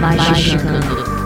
Magicando.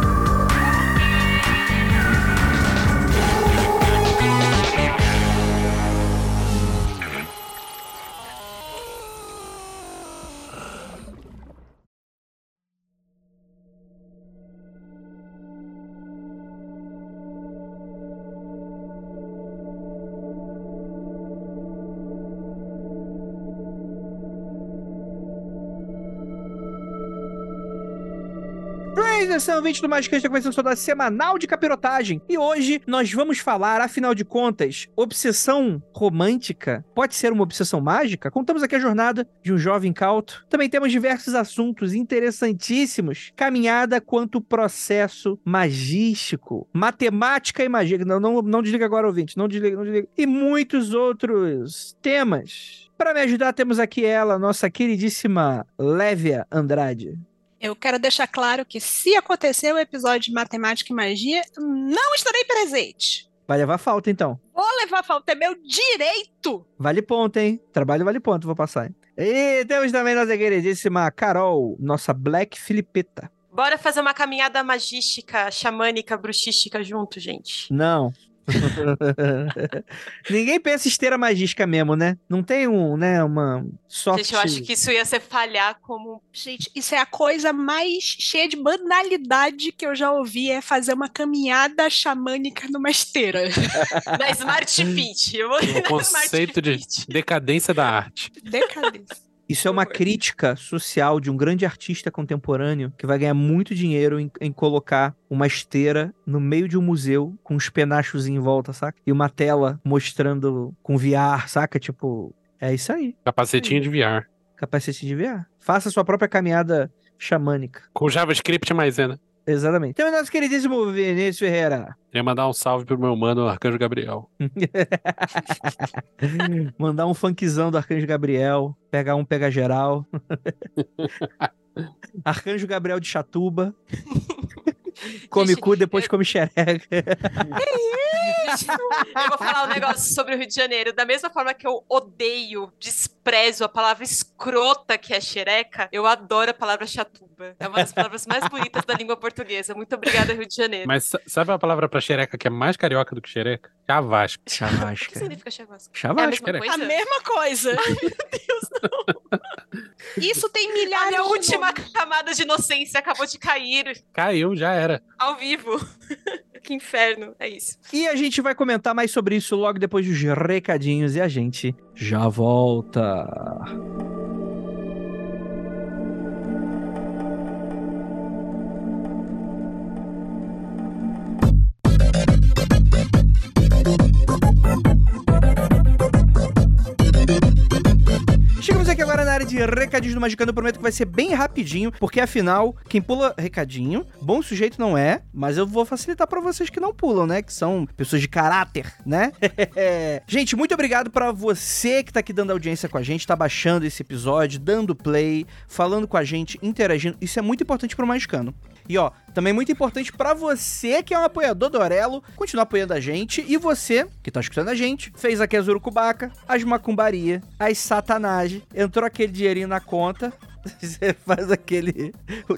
Atenção, ouvinte do Magicante, está começando sua dose semanal de capirotagem. E hoje nós vamos falar, afinal de contas, obsessão romântica pode ser uma obsessão mágica? Contamos aqui a jornada de um jovem cauto. Também temos diversos assuntos interessantíssimos. Caminhada quanto processo magístico. Matemática e magia. Não, não, não desliga agora, ouvinte. Não desliga, não desliga. E muitos outros temas. Para me ajudar, temos aqui ela, nossa queridíssima Lévia Andrade. Eu quero deixar claro que se acontecer o episódio de matemática e magia, não estarei presente. Vai levar falta, então. Vou levar falta, é meu direito. Vale ponto, hein? Trabalho vale ponto, vou passar. Hein? E temos também nossa queridíssima Carol, nossa Black Filipeta. Bora fazer uma caminhada magística, xamânica, bruxística junto, gente. Não. Ninguém pensa esteira magística mesmo, né? Não tem um, né, uma sorte... Gente, eu acho que isso ia ser falhar como... Gente, isso é a coisa mais cheia de banalidade que eu já ouvi, é fazer uma caminhada xamânica numa esteira. da Smart Fit. O conceito de decadência da arte. Decadência. Isso é uma crítica social de um grande artista contemporâneo que vai ganhar muito dinheiro em, em, colocar uma esteira no meio de um museu com uns penachos em volta, saca? E uma tela mostrando com VR, saca? Tipo, é isso aí. Capacetinho de VR. Capacetinho de VR. Faça sua própria caminhada xamânica. Com JavaScript maisena. Exatamente. Então, nosso queridíssimo Vinícius Ferreira. Queria mandar um salve pro meu mano Arcanjo Gabriel. mandar um funkzão do Arcanjo Gabriel. Pegar um pega geral. Arcanjo Gabriel de Chatuba. come cu, depois come xereca. eu vou falar um negócio sobre o Rio de Janeiro. Da mesma forma que eu odeio, desprezo a palavra escrota que é xereca, eu adoro a palavra chatuba. É uma das palavras mais bonitas da língua portuguesa. Muito obrigada, Rio de Janeiro. Mas sabe a palavra pra xereca que é mais carioca do que xereca? Chavasca. Chavasca. O que significa chavasca? Chavasca. É a mesma coisa? A mesma coisa. Ai, meu Deus, não. Isso tem milhares A de última nomes. camada de inocência acabou de cair Caiu, já era. ao vivo. que inferno. É isso. E a gente vai comentar mais sobre isso logo depois dos recadinhos e a gente já volta. Chegamos aqui agora na área de recadinhos do Magicando. Eu prometo que vai ser bem rapidinho, porque afinal, quem pula recadinho, bom sujeito não é, mas eu vou facilitar pra vocês que não pulam, né? Que são pessoas de caráter, né? gente, muito obrigado pra você que tá aqui dando audiência com a gente, tá baixando esse episódio, dando play, falando com a gente, interagindo. Isso é muito importante pro Magicando. E ó, também muito importante pra você que é um apoiador do Orelo, continuar apoiando a gente. E você, que tá escutando a gente, fez aqui as urucubaca, as macumbaria, as satanagem, entrou aquele dinheirinho na conta. Você faz aquele.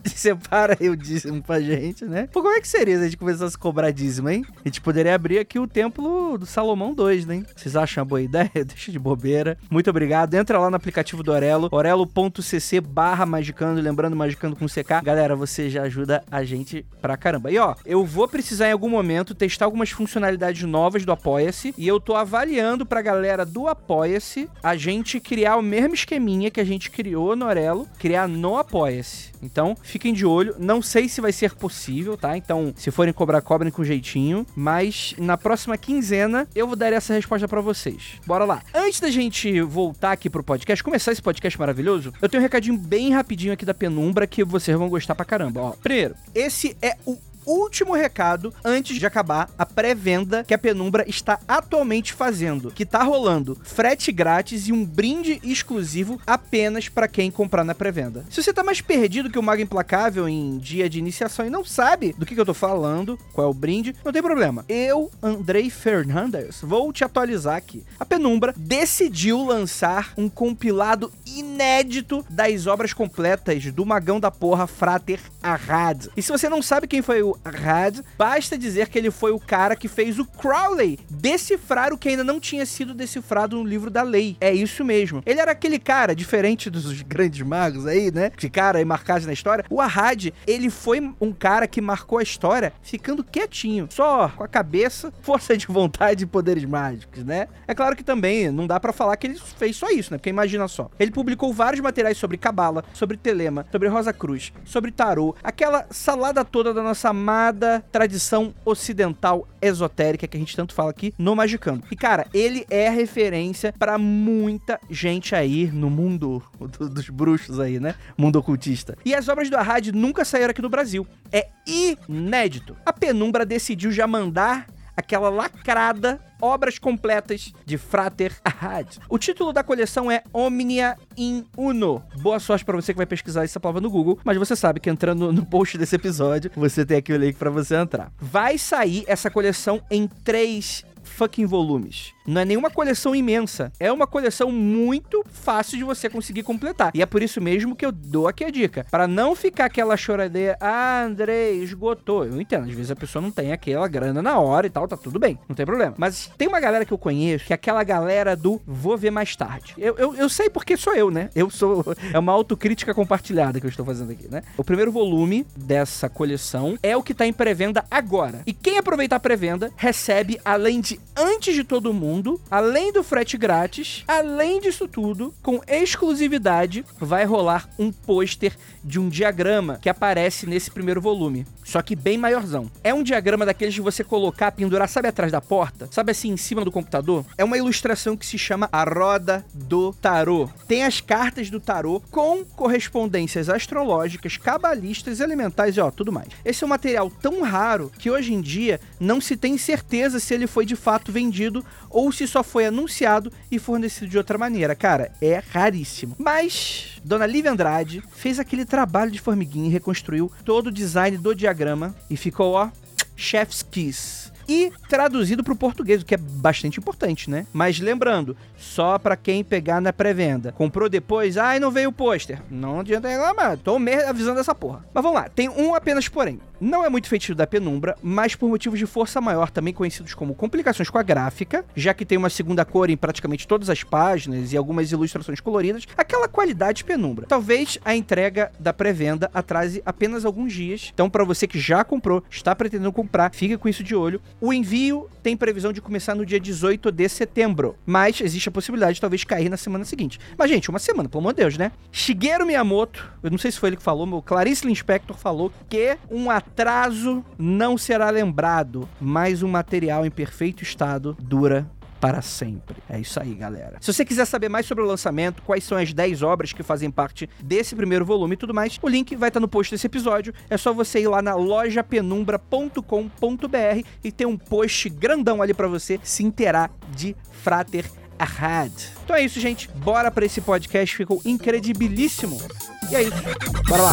Separa aí o dízimo pra gente, né? Pô, como é que seria se a gente começasse a cobrar dízimo, hein? A gente poderia abrir aqui o templo do Salomão 2, né? Vocês acham uma boa ideia? Deixa de bobeira. Muito obrigado. Entra lá no aplicativo do Orelo, orelo.cc barra magicando, lembrando magicando com CK. Galera, você já ajuda a gente pra caramba. E ó, eu vou precisar em algum momento testar algumas funcionalidades novas do Apoia-se e eu tô avaliando pra galera do Apoia-se a gente criar o mesmo esqueminha que a gente criou no Orelo criar no Apoia-se. Então, fiquem de olho. Não sei se vai ser possível, tá? Então, se forem cobrar, cobrem com jeitinho. Mas na próxima quinzena eu vou dar essa resposta pra vocês. Bora lá. Antes da gente voltar aqui pro podcast, começar esse podcast maravilhoso, eu tenho um recadinho bem rapidinho aqui da Penumbra que vocês vão gostar pra caramba. Ó, primeiro, esse é o último recado antes de acabar a pré-venda que a Penumbra está atualmente fazendo, que tá rolando frete grátis e um brinde exclusivo apenas para quem comprar na pré-venda. Se você tá mais perdido que o Mago Implacável em dia de iniciação e não sabe do que, que eu tô falando, qual é o brinde, não tem problema. Eu, Andrei Fernandes, vou te atualizar aqui. A Penumbra decidiu lançar um compilado inédito das obras completas do Magão da Porra Frater Arrad. E se você não sabe quem foi o Arrad, basta dizer que ele foi o cara que fez o Crowley decifrar o que ainda não tinha sido decifrado no livro da lei. É isso mesmo. Ele era aquele cara, diferente dos grandes magos aí, né? Que cara aí marcados na história. O Arrad, ele foi um cara que marcou a história ficando quietinho, só com a cabeça, força de vontade e poderes mágicos, né? É claro que também não dá para falar que ele fez só isso, né? Porque imagina só. Ele publicou vários materiais sobre Cabala, sobre Telema, sobre Rosa Cruz, sobre Tarô, aquela salada toda da nossa amada tradição ocidental esotérica que a gente tanto fala aqui no Magicando. E cara, ele é referência para muita gente aí no mundo do- dos bruxos aí, né? Mundo ocultista. E as obras do Arrad nunca saíram aqui do Brasil. É inédito. A Penumbra decidiu já mandar aquela lacrada obras completas de Frater Arrad. O título da coleção é Omnia in Uno. Boa sorte pra você que vai pesquisar essa palavra no Google, mas você sabe que entrando no post desse episódio, você tem aqui o link pra você entrar. Vai sair essa coleção em três fucking volumes. Não é nenhuma coleção imensa. É uma coleção muito fácil de você conseguir completar. E é por isso mesmo que eu dou aqui a dica. Para não ficar aquela choradeira, ah, Andrei, esgotou. Eu entendo, às vezes a pessoa não tem aquela grana na hora e tal, tá tudo bem, não tem problema. Mas tem uma galera que eu conheço, que é aquela galera do vou ver mais tarde. Eu, eu, eu sei porque sou eu, né? Eu sou. É uma autocrítica compartilhada que eu estou fazendo aqui, né? O primeiro volume dessa coleção é o que tá em pré-venda agora. E quem aproveitar a pré-venda recebe, além de antes de todo mundo, além do frete grátis, além disso tudo, com exclusividade, vai rolar um pôster de um diagrama que aparece nesse primeiro volume. Só que bem maiorzão. É um diagrama daqueles de você colocar, pendurar, sabe atrás da porta? Sabe assim, em cima do computador? É uma ilustração que se chama A Roda do Tarô. Tem as cartas do tarô com correspondências astrológicas, cabalistas, elementais e ó, tudo mais. Esse é um material tão raro que hoje em dia não se tem certeza se ele foi de fato vendido ou se só foi anunciado e fornecido de outra maneira. Cara, é raríssimo. Mas Dona Lívia Andrade fez aquele trabalho de formiguinha e reconstruiu todo o design do diagrama e ficou, ó, chef's kiss. E traduzido para o português, o que é bastante importante, né? Mas lembrando, só para quem pegar na pré-venda. Comprou depois, ai, não veio o pôster. Não adianta reclamar, tô me avisando essa porra. Mas vamos lá, tem um apenas porém. Não é muito feitiço da penumbra, mas por motivos de força maior, também conhecidos como complicações com a gráfica, já que tem uma segunda cor em praticamente todas as páginas e algumas ilustrações coloridas, aquela qualidade penumbra. Talvez a entrega da pré-venda atrase apenas alguns dias. Então, para você que já comprou, está pretendendo comprar, fica com isso de olho. O envio tem previsão de começar no dia 18 de setembro, mas existe a possibilidade de talvez cair na semana seguinte. Mas, gente, uma semana, pelo amor de Deus, né? Shigeru Miyamoto, eu não sei se foi ele que falou, meu Clarice Lispector falou que um atraso não será lembrado, mas um material em perfeito estado dura para sempre. É isso aí, galera. Se você quiser saber mais sobre o lançamento, quais são as 10 obras que fazem parte desse primeiro volume e tudo mais, o link vai estar no post desse episódio. É só você ir lá na lojapenumbra.com.br e ter um post grandão ali para você se inteirar de Frater Ahad. Então é isso, gente. Bora para esse podcast, ficou incredibilíssimo. E é isso. Bora lá.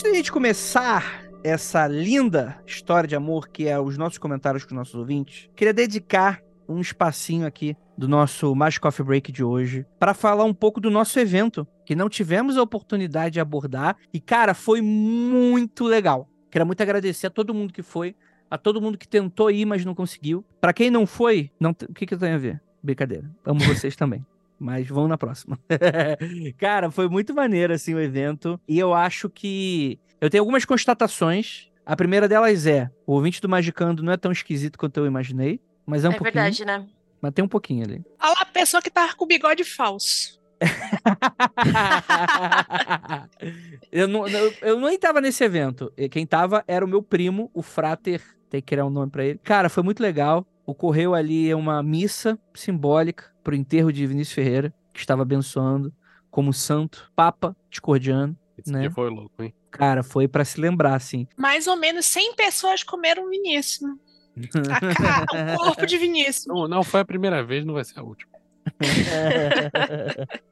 Antes da gente começar essa linda história de amor que é os nossos comentários com os nossos ouvintes, queria dedicar um espacinho aqui do nosso Magic Coffee Break de hoje para falar um pouco do nosso evento, que não tivemos a oportunidade de abordar e cara, foi muito legal. Quero muito agradecer a todo mundo que foi. a todo mundo que tentou ir, mas não conseguiu. Pra quem não foi, não o que, que eu tenho a ver? Brincadeira. Amo vocês também. Mas vão na próxima. Cara, foi muito maneiro, assim, o evento. E eu acho que. Eu tenho algumas constatações. A primeira delas é: o ouvinte do Magicando não é tão esquisito quanto eu imaginei. Mas é um é pouquinho. verdade, né? Mas tem um pouquinho ali. Olha lá a pessoa que tava com o bigode falso. eu, não, eu, eu nem tava nesse evento. E Quem tava era o meu primo, o Frater. Tem que criar um nome pra ele. Cara, foi muito legal. Ocorreu ali uma missa simbólica pro enterro de Vinícius Ferreira, que estava abençoando como santo, papa discordiano. Esse Né? dia foi louco, hein? Cara, foi pra se lembrar, assim. Mais ou menos 100 pessoas comeram Vinícius. A ca- o corpo de Vinícius. Não, não foi a primeira vez, não vai ser a última.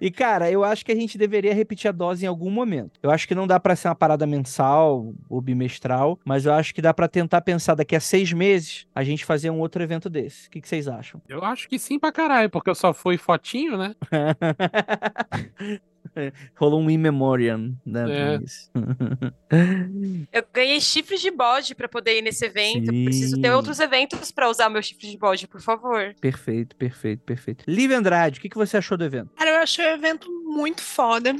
e, cara, eu acho que a gente deveria repetir a dose em algum momento. Eu acho que não dá pra ser uma parada mensal ou bimestral, mas eu acho que dá pra tentar pensar daqui a seis meses a gente fazer um outro evento desse. O que, que vocês acham? Eu acho que sim pra caralho, porque eu só fui fotinho, né? Rolou um in memoriam, né? É. Eu ganhei chifres de bode pra poder ir nesse evento. Sim. Preciso ter outros eventos pra usar meu chifre de bode, por favor. perfeito, perfeito, perfeito. Liv Andrade, o que, que você achou do evento? Cara, eu achei o evento muito foda.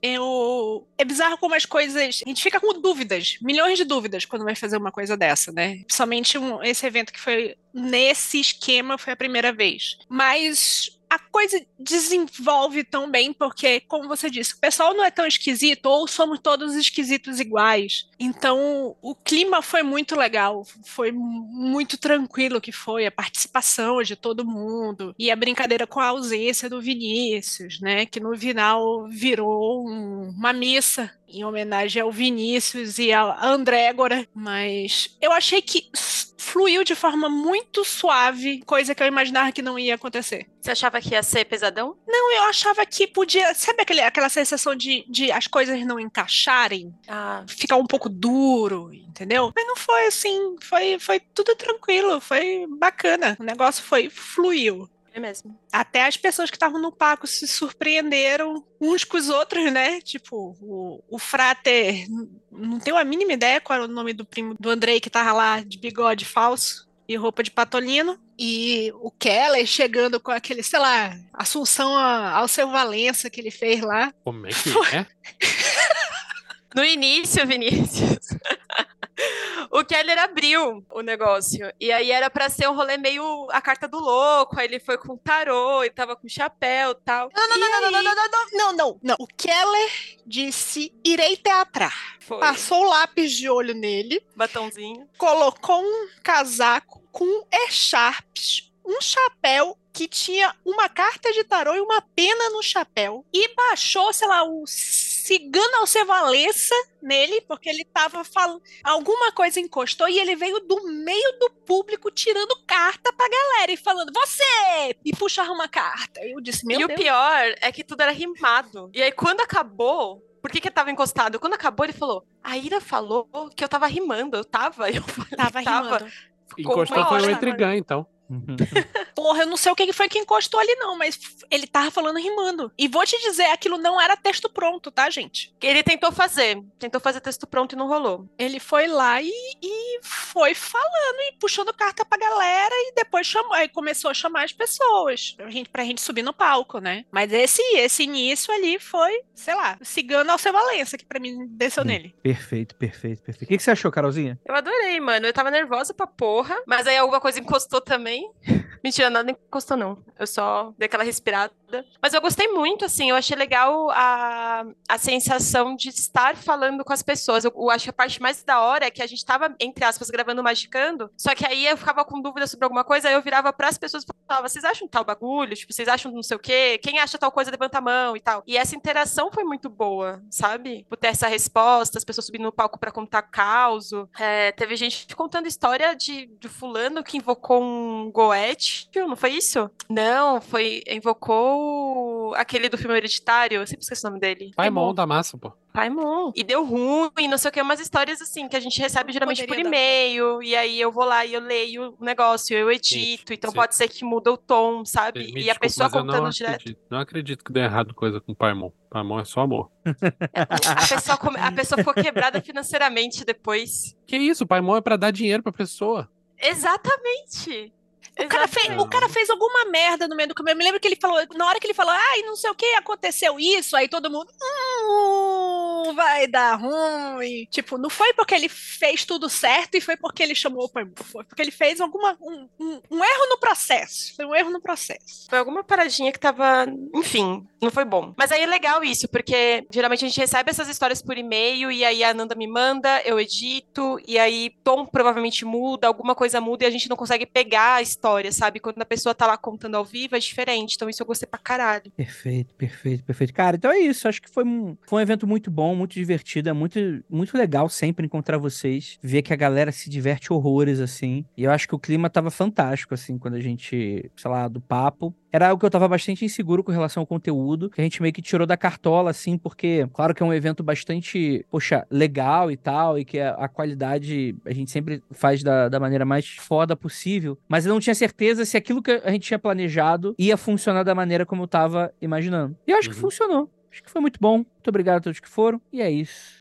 Eu... É bizarro como as coisas. A gente fica com dúvidas, milhões de dúvidas quando vai fazer uma coisa dessa, né? Principalmente um- esse evento que foi nesse esquema foi a primeira vez. Mas a coisa desenvolve tão bem, porque, como você disse, o pessoal não é tão esquisito, ou somos todos esquisitos iguais. Então, o clima foi muito legal, foi muito tranquilo que foi a participação de todo mundo e a brincadeira com a ausência do Vinícius, né? Que no final virou um- uma missa em homenagem ao Vinícius e a Andrégora, mas eu achei que fluiu de forma muito suave, coisa que eu imaginava que não ia acontecer. Você achava que ia ser pesadão? Não, eu achava que podia, sabe aquele, aquela sensação de, de as coisas não encaixarem? Ah, ficar um pouco duro, entendeu? Mas não foi assim, foi, foi tudo tranquilo, foi bacana. O negócio foi fluiu. É mesmo. Até as pessoas que estavam no palco se surpreenderam uns com os outros, né? Tipo, o, o Frater não tenho a mínima ideia qual era o nome do primo do Andrei que tava lá de bigode falso e roupa de patolino. E o Keller chegando com aquele, sei lá, Assunção ao seu Valença que ele fez lá. Como é que é? No início, Vinícius, o Keller abriu o negócio. E aí era pra ser um rolê meio a carta do louco. Aí ele foi com tarô e tava com chapéu e tal. Não, não, não, não, não, não, não, não, não, não, não. O Keller disse: irei teatrar. Foi. Passou o lápis de olho nele, Batãozinho. colocou um casaco com echarpes, um chapéu que tinha uma carta de tarô e uma pena no chapéu. E baixou, sei lá, o cigano Alcevalença nele, porque ele tava falando. Alguma coisa encostou e ele veio do meio do público tirando carta pra galera e falando: Você! E puxava uma carta. Eu disse: Meu e Deus. o pior é que tudo era rimado. E aí, quando acabou. Por que, que eu tava encostado? Quando acabou, ele falou: A Ira falou que eu tava rimando. Eu tava. Eu falei, Tava rimando. Ficou Encostou foi o hora. Intrigan, então. Porra, eu não sei o que foi que encostou ali, não, mas ele tava falando rimando. E vou te dizer, aquilo não era texto pronto, tá, gente? Ele tentou fazer. Tentou fazer texto pronto e não rolou. Ele foi lá e, e foi falando e puxando carta pra galera e depois chamou, aí começou a chamar as pessoas pra gente, pra gente subir no palco, né? Mas esse, esse início ali foi, sei lá, cigano ao seu Valença, que pra mim desceu nele. perfeito, perfeito, perfeito. O que, que você achou, Carolzinha? Eu adorei, mano. Eu tava nervosa pra porra. Mas aí alguma coisa encostou também. Mentira, nada encostou, não. Eu só dei aquela respirada. Mas eu gostei muito, assim. Eu achei legal a, a sensação de estar falando com as pessoas. Eu, eu acho que a parte mais da hora é que a gente tava, entre aspas, gravando Magicando. Só que aí eu ficava com dúvida sobre alguma coisa. Aí eu virava pras pessoas e falava: vocês acham tal bagulho? Tipo, vocês acham não sei o quê? Quem acha tal coisa, levanta a mão e tal. E essa interação foi muito boa, sabe? Por ter essa resposta, as pessoas subindo no palco pra contar caos. É, teve gente contando história de, de fulano que invocou um goethe, não foi isso? Não, foi invocou aquele do filme Hereditário, eu sempre esqueci o nome dele. Paimon da massa, pô. Paimon. E deu ruim, não sei o que, umas histórias assim, que a gente recebe geralmente por dar e-mail, e aí eu vou lá e eu leio o negócio, eu edito, Gente, então cê- pode ser que muda o tom, sabe? Me e a desculpa, pessoa mas eu não contando direto. acredito, não acredito que deu errado coisa com Paimon. Paimon é só amor. A pessoa, come- a pessoa ficou quebrada financeiramente depois. Que isso? Paimon é pra dar dinheiro pra pessoa. Exatamente. O cara, fez, o cara fez alguma merda no meio do caminho. Eu me lembro que ele falou, na hora que ele falou, ai, não sei o que, aconteceu isso, aí todo mundo, hum, vai dar ruim. Tipo, não foi porque ele fez tudo certo e foi porque ele chamou o Paimon. Foi porque ele fez alguma, um, um- um erro no processo. Foi um erro no processo. Foi alguma paradinha que tava. Enfim, não foi bom. Mas aí é legal isso, porque geralmente a gente recebe essas histórias por e-mail e aí a Nanda me manda, eu edito, e aí tom provavelmente muda, alguma coisa muda e a gente não consegue pegar a história, sabe? Quando a pessoa tá lá contando ao vivo é diferente. Então isso eu gostei pra caralho. Perfeito, perfeito, perfeito. Cara, então é isso. Acho que foi um, foi um evento muito bom, muito divertido. É muito, muito legal sempre encontrar vocês. Ver que a galera se diverte horrores, assim. E eu acho que o clima tava fantástico, assim, quando a gente, sei lá, do papo. Era algo que eu tava bastante inseguro com relação ao conteúdo, que a gente meio que tirou da cartola, assim, porque, claro que é um evento bastante, poxa, legal e tal, e que a, a qualidade a gente sempre faz da, da maneira mais foda possível, mas eu não tinha certeza se aquilo que a gente tinha planejado ia funcionar da maneira como eu tava imaginando. E eu acho que Uhum. funcionou. Acho que foi muito bom. Muito obrigado a todos que foram. E é isso.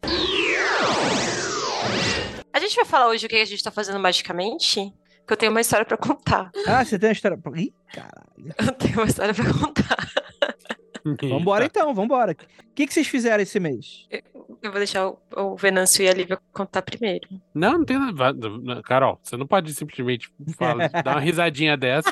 A gente vai falar hoje o que a gente tá fazendo magicamente? Que eu tenho uma história pra contar. Ah, você tem uma história. pra- Ih, caralho. Eu tenho uma história pra contar. Vambora então, vambora. O que, que vocês fizeram esse mês? Eu vou deixar o, o Venâncio e a Lívia contar primeiro. Não, não tem nada. Carol, você não pode simplesmente falar, dar uma risadinha dessa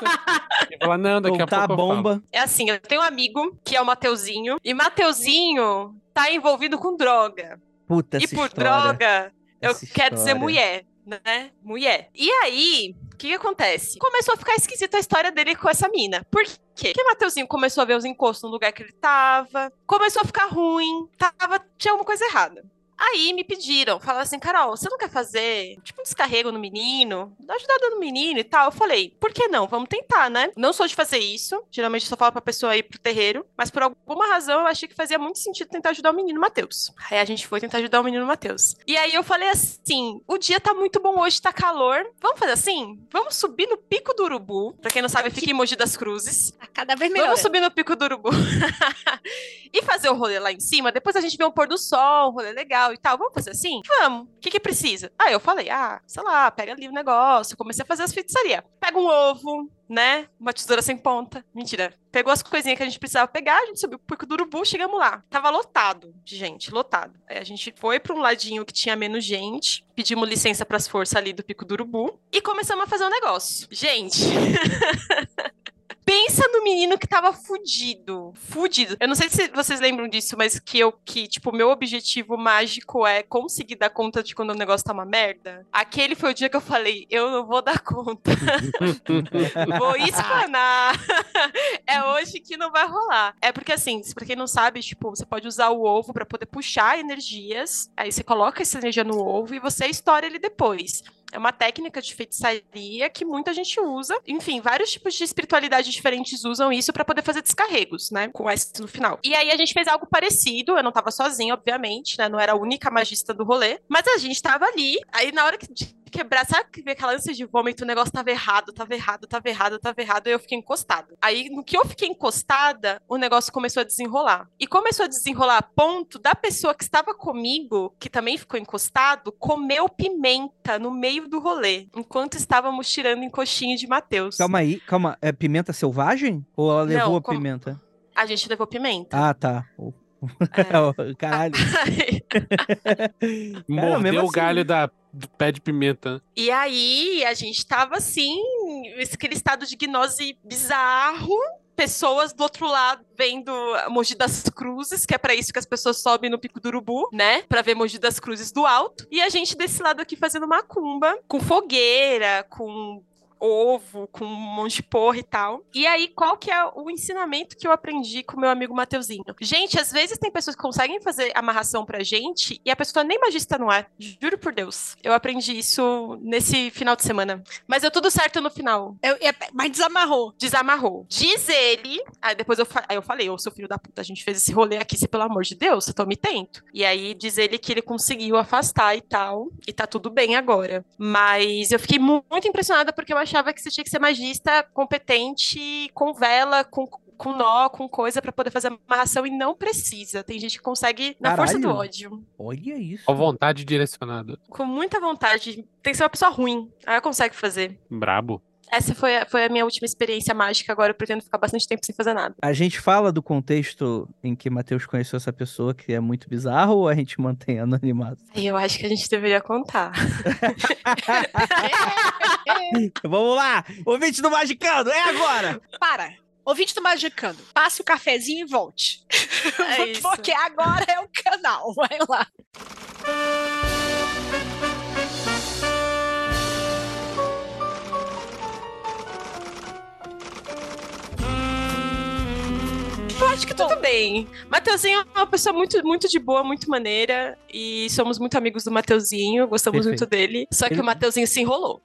e falar, não, daqui Soltar a a pouco eu falo. bomba. É assim, eu tenho um amigo que é o Mateuzinho, e Mateuzinho tá envolvido com droga. Puta, e essa por história. droga, eu Essa quero dizer mulher, né? Mulher. E aí, que, que acontece? Começou a ficar esquisita a história dele com essa mina. Por quê? Porque Mateuzinho começou a ver os encostos no lugar que ele tava, começou a ficar ruim, tava, tinha alguma coisa errada. Aí me pediram, falaram assim, Carol, você não quer fazer tipo um descarrego no menino? Dá ajudada no menino e tal. Eu falei, por que não? Vamos tentar, né? Não sou de fazer isso. Geralmente eu só falo pra pessoa ir pro terreiro. Mas por alguma razão eu achei que fazia muito sentido tentar ajudar o menino Matheus. Aí a gente foi tentar ajudar o menino Matheus. E aí eu falei assim: o dia tá muito bom hoje, tá calor. Vamos fazer assim? Vamos subir no Pico do Urubu. Pra quem não sabe, fica em Mogi das Cruzes. Tá cada vez melhor. Vamos subir no Pico do Urubu e fazer o rolê lá em cima. Depois a gente vê um pôr do sol, um rolê legal e tal. Vamos fazer assim? Vamos. O que que precisa? Aí eu falei, ah, sei lá, pega ali o negócio. Comecei a fazer as feitiçarias. Pega um ovo, né? Uma tesoura sem ponta. Mentira. Pegou as coisinhas que a gente precisava pegar, a gente subiu pro Pico do Urubu, chegamos lá. Tava lotado de gente, lotado. Aí a gente foi pra um ladinho que tinha menos gente, pedimos licença pras forças ali do Pico do Urubu e começamos a fazer um negócio. Gente, Pensa no menino que tava fudido. Fudido. Eu não sei se vocês lembram disso, mas que eu, que, tipo, meu objetivo mágico é conseguir dar conta de quando o negócio tá uma merda. Aquele foi o dia que eu falei, eu não vou dar conta. vou espanar. é hoje que não vai rolar. É porque, assim, pra quem não sabe, tipo, você pode usar o ovo pra poder puxar energias. Aí você coloca essa energia no ovo e você estoura ele depois. É uma técnica de feitiçaria que muita gente usa. Enfim, vários tipos de espiritualidade diferentes usam isso pra poder fazer descarregos, né? Com S no final. E aí a gente fez algo parecido. Eu não tava sozinha, obviamente, né? Não era a única magista do rolê. Mas a gente tava ali. Aí na hora que quebrar, sabe aquela ânsia de vômito, o negócio tava errado, tava errado, tava errado, tava errado, e eu fiquei encostada. Aí, no que eu fiquei encostada, o negócio começou a desenrolar. E começou a desenrolar a ponto da pessoa que estava comigo, que também ficou encostado, comeu pimenta no meio do rolê, enquanto estávamos tirando encoxinho de Matheus. Calma aí, calma. É pimenta selvagem? Ou ela levou Não, a como- pimenta? A gente levou pimenta. Ah, tá. O- É. Caralho. Mordeu mesmo o assim, galho da, do pé de pimenta. E aí, a gente tava assim, aquele estado de gnose bizarro. Pessoas do outro lado vendo Mogi das Cruzes, que é pra isso que as pessoas sobem no Pico do Urubu, né? Pra ver Mogi das Cruzes do alto. E a gente desse lado aqui fazendo macumba, com fogueira, com ovo, com um monte de porra e tal. E aí, qual que é o ensinamento que eu aprendi com meu amigo Mateuzinho? Gente, às vezes tem pessoas que conseguem fazer amarração pra gente e a pessoa nem magista não é. Juro por Deus. Eu aprendi isso nesse final de semana. Mas deu tudo certo no final. Eu- é- mas desamarrou. Desamarrou. Diz ele. Aí depois eu, aí eu falei, ô seu filho da puta, a gente fez esse rolê aqui, se pelo amor de Deus, eu tô me tento. E aí diz ele que ele conseguiu afastar e tal. E tá tudo bem agora. Mas eu fiquei mu- muito impressionada porque eu achava que você tinha que ser magista competente, com vela, com. Com nó, com coisa pra poder fazer amarração e não precisa. Tem gente que consegue na força do Caralho. ódio. Olha isso. Com vontade direcionada. Com muita vontade. Tem que ser uma pessoa ruim. Aí ela consegue fazer. Brabo. Essa foi a, foi a minha última experiência mágica. Agora eu pretendo ficar bastante tempo sem fazer nada. A gente fala do contexto em que Matheus conheceu essa pessoa, que é muito bizarro, ou a gente mantém anonimato? Aí eu acho que a gente deveria contar. Vamos lá! Ouvinte do Magicando, é agora! Para. Ouvinte do Magicando, passe o cafezinho e volte. É isso. Porque agora é o canal. Vai lá. Acho que tudo bem. Mateuzinho é uma pessoa muito, muito de boa, muito maneira. E somos muito amigos do Mateuzinho, gostamos Perfeito. muito dele. Só que Ele- o Mateuzinho se enrolou.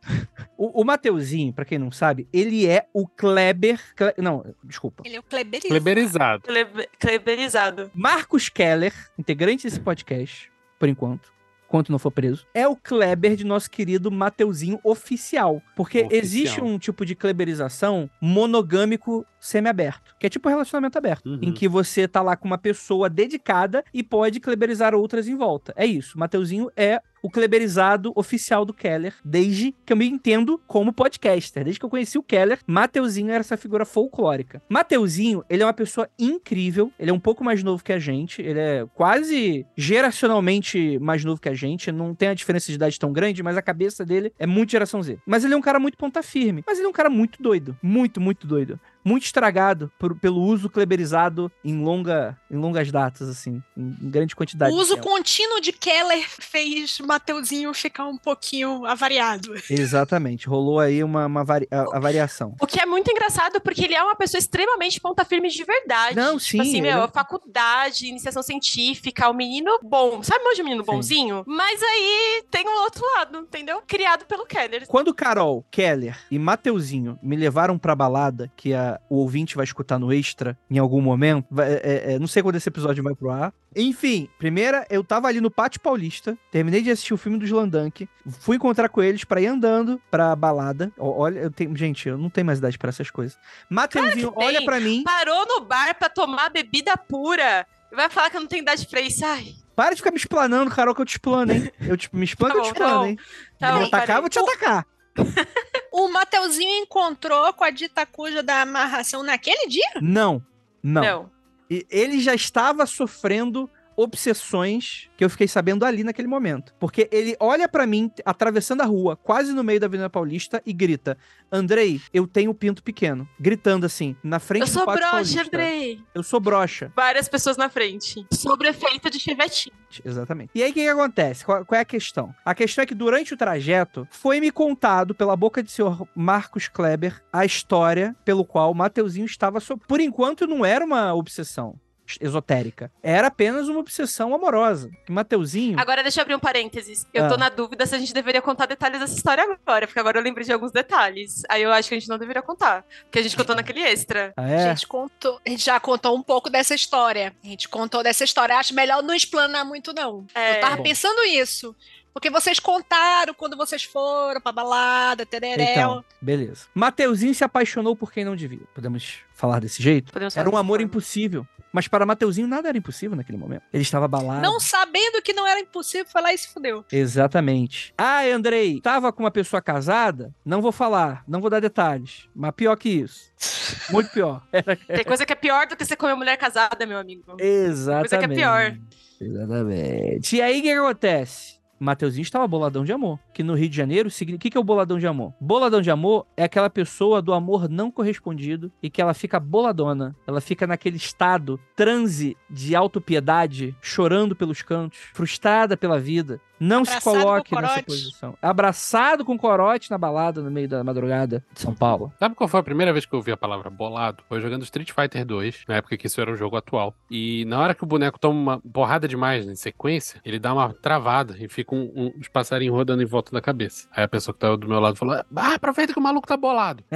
O, o Mateuzinho, pra quem não sabe, ele é o Kleber. Cle- não, desculpa. Ele é o Kleberismo. Kleberizado. Klebe- Kleberizado. Marcos Keller, integrante desse podcast, por enquanto, enquanto não for preso, é o Kleber de nosso querido Mateuzinho oficial. Porque Oficial. existe um tipo de kleberização monogâmico semi-aberto, que é tipo um relacionamento aberto, Uhum. em que você tá lá com uma pessoa dedicada e pode kleberizar outras em volta. É isso. Mateuzinho é o kleberizado oficial do Keller, desde que eu me entendo como podcaster. Desde que eu conheci o Keller, Mateuzinho era essa figura folclórica. Mateuzinho, ele é uma pessoa incrível, ele é um pouco mais novo que a gente, ele é quase geracionalmente mais novo que a gente, não tem a diferença de idade tão grande, mas a cabeça dele é muito geração Z. Mas ele é um cara muito ponta firme, mas ele é um cara muito doido, muito, muito doido. Muito estragado por- pelo uso kleberizado em, longa, em longas datas, assim, em, em grande quantidade. O uso contínuo de Keller fez Mateuzinho ficar um pouquinho avariado. Exatamente, rolou aí uma, uma vari- a, a variação. O que é muito engraçado, porque ele é uma pessoa extremamente ponta firme de verdade. Não, tipo sim, assim, meu, é- faculdade, iniciação científica, o menino bom. Sabe onde o menino Sim. bonzinho? Mas aí tem o outro lado, entendeu? Criado pelo Keller. Quando Carol, Keller e Mateuzinho me levaram pra balada, que a- o ouvinte vai escutar no extra em algum momento, vai- é- é- não sei quando esse episódio vai pro ar. Enfim, primeira, eu tava ali no Pátio Paulista, terminei de assistir o filme do Slandank, fui encontrar com eles pra ir andando pra balada. Olha, eu tenho, gente, eu não tenho mais idade pra essas coisas. Mateuzinho, tem. olha pra mim, Parou no bar pra tomar bebida pura. Vai falar que eu não tenho idade pra isso. Ai, para de ficar me explanando, Carol, que eu te explano, hein? Eu te, me explano Tá eu te tá explano, hein? tá me bom, atacar, eu vou te atacar. O Mateuzinho encontrou com a dita cuja da amarração naquele dia? Não, não. Não. E ele já estava sofrendo obsessões que eu fiquei sabendo ali naquele momento. Porque ele olha pra mim, atravessando a rua, quase no meio da Avenida Paulista, e grita: Andrei, eu tenho pinto pequeno. Gritando assim, na frente Eu do sou Pátio broxa, Paulista. Andrei. Eu sou broxa. Várias pessoas na frente. Sobre efeito de chivetinho. Exatamente. E aí, o que, que acontece? Qual, qual é a questão? A questão é que durante o trajeto, foi me contado pela boca de senhor Marcos Kleber a história pelo qual o Mateuzinho estava sob. Por enquanto, não era uma obsessão esotérica. Era apenas uma obsessão amorosa. Que Mateuzinho. Agora deixa eu abrir um parênteses. Eu Ah. tô na dúvida se a gente deveria contar detalhes dessa história agora, porque agora eu lembrei de alguns detalhes. Aí eu acho que a gente não deveria contar, porque a gente contou naquele extra. Ah, A é? gente contou, a gente já contou um pouco dessa história. A gente contou dessa história. Acho melhor não explanar muito, não. É, Eu tava Bom. pensando isso. Porque vocês contaram quando vocês foram pra balada, tereréu. Então, beleza. Mateuzinho se apaixonou por quem não devia. Podemos falar desse jeito? podemos Era um amor forma. impossível. Mas para Mateuzinho nada era impossível naquele momento. Ele estava abalado. Não sabendo que não era impossível, foi lá e se fudeu. Exatamente. Ah, Andrei, tava com uma pessoa casada? Não vou falar, não vou dar detalhes. Mas pior que isso. Muito pior. Tem coisa que é pior do que você comer mulher casada, meu amigo. Exatamente. Coisa que é pior. Exatamente. E aí, o que acontece? Mateuzinho estava boladão de amor. Que no Rio de Janeiro, o que, que é o boladão de amor? Boladão de amor é aquela pessoa do amor não correspondido e que ela fica boladona. Ela fica naquele estado transe de autopiedade, chorando pelos cantos, frustrada pela vida. Não se Abraçado com coloque nessa posição. Abraçado com corote na balada no meio da madrugada de São Paulo. Sabe qual foi a primeira vez que eu ouvi a palavra bolado? Foi jogando Street Fighter 2, na época que isso era um jogo atual. E na hora que o boneco toma uma porrada demais em sequência, ele dá uma travada e fica um, um, uns passarinhos rodando em volta da cabeça. Aí a pessoa que tava do meu lado falou: Ah, aproveita que o maluco tá bolado.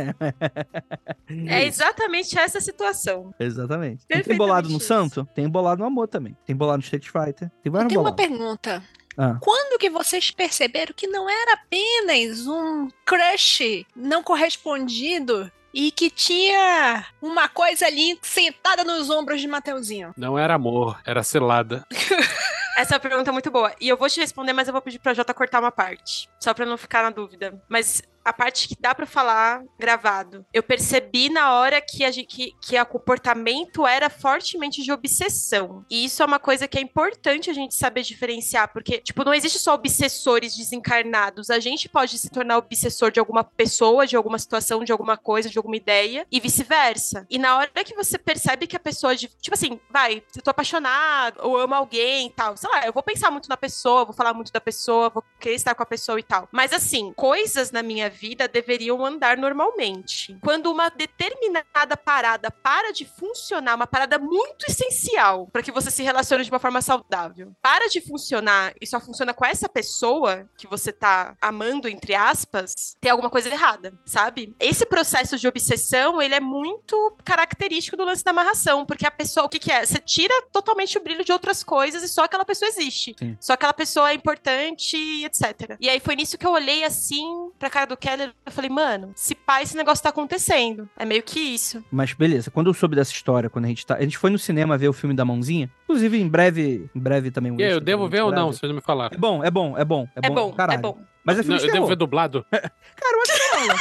É exatamente essa situação. Exatamente. Tem bolado no isso. santo? Tem bolado no amor também. Tem bolado no Street Fighter. Tem Eu vários tenho uma bolados. pergunta. Ah. Quando que vocês perceberam que não era apenas um crush não correspondido e que tinha uma coisa ali sentada nos ombros de Mateuzinho? Não era amor, era selada. Essa é uma pergunta muito boa. E eu vou te responder, mas eu vou pedir pra Jota cortar uma parte. Só pra não ficar na dúvida. Mas a parte que dá pra falar gravado. Eu percebi na hora que, a, que, que o comportamento era fortemente de obsessão. E isso é uma coisa que é importante a gente saber diferenciar. Porque, tipo, não existe só obsessores desencarnados. A gente pode se tornar obsessor de alguma pessoa, de alguma situação, de alguma coisa, de alguma ideia. E vice-versa. E na hora que você percebe que a pessoa, de, tipo assim, vai, eu tô apaixonado, ou amo alguém e tal. Sei lá, eu vou pensar muito na pessoa, vou falar muito da pessoa, vou querer estar com a pessoa e tal. Mas assim, coisas na minha vida deveriam andar normalmente. Quando uma determinada parada para de funcionar, uma parada muito essencial para que você se relacione de uma forma saudável, para de funcionar e só funciona com essa pessoa que você tá amando, entre aspas, tem alguma coisa errada, sabe? Esse processo de obsessão, ele é muito característico do lance da amarração, porque a pessoa, o que que é? Você tira totalmente o brilho de outras coisas e só aquela pessoa existe. Sim. Só aquela pessoa é importante, etc. E aí foi nisso que eu olhei assim pra cara do Keller eu falei, mano, se pá, esse negócio tá acontecendo. É meio que isso. Mas beleza, quando eu soube dessa história, quando a gente tá. A gente foi no cinema ver o filme da mãozinha. Inclusive, em breve, em breve também. um E aí, eu devo ver ou não? Vocês não me falaram. É bom, é bom, é bom. É, É bom, caralho. é bom. Mas é Não, filme eu de devo terror. ver dublado? Cara, eu acho que rola.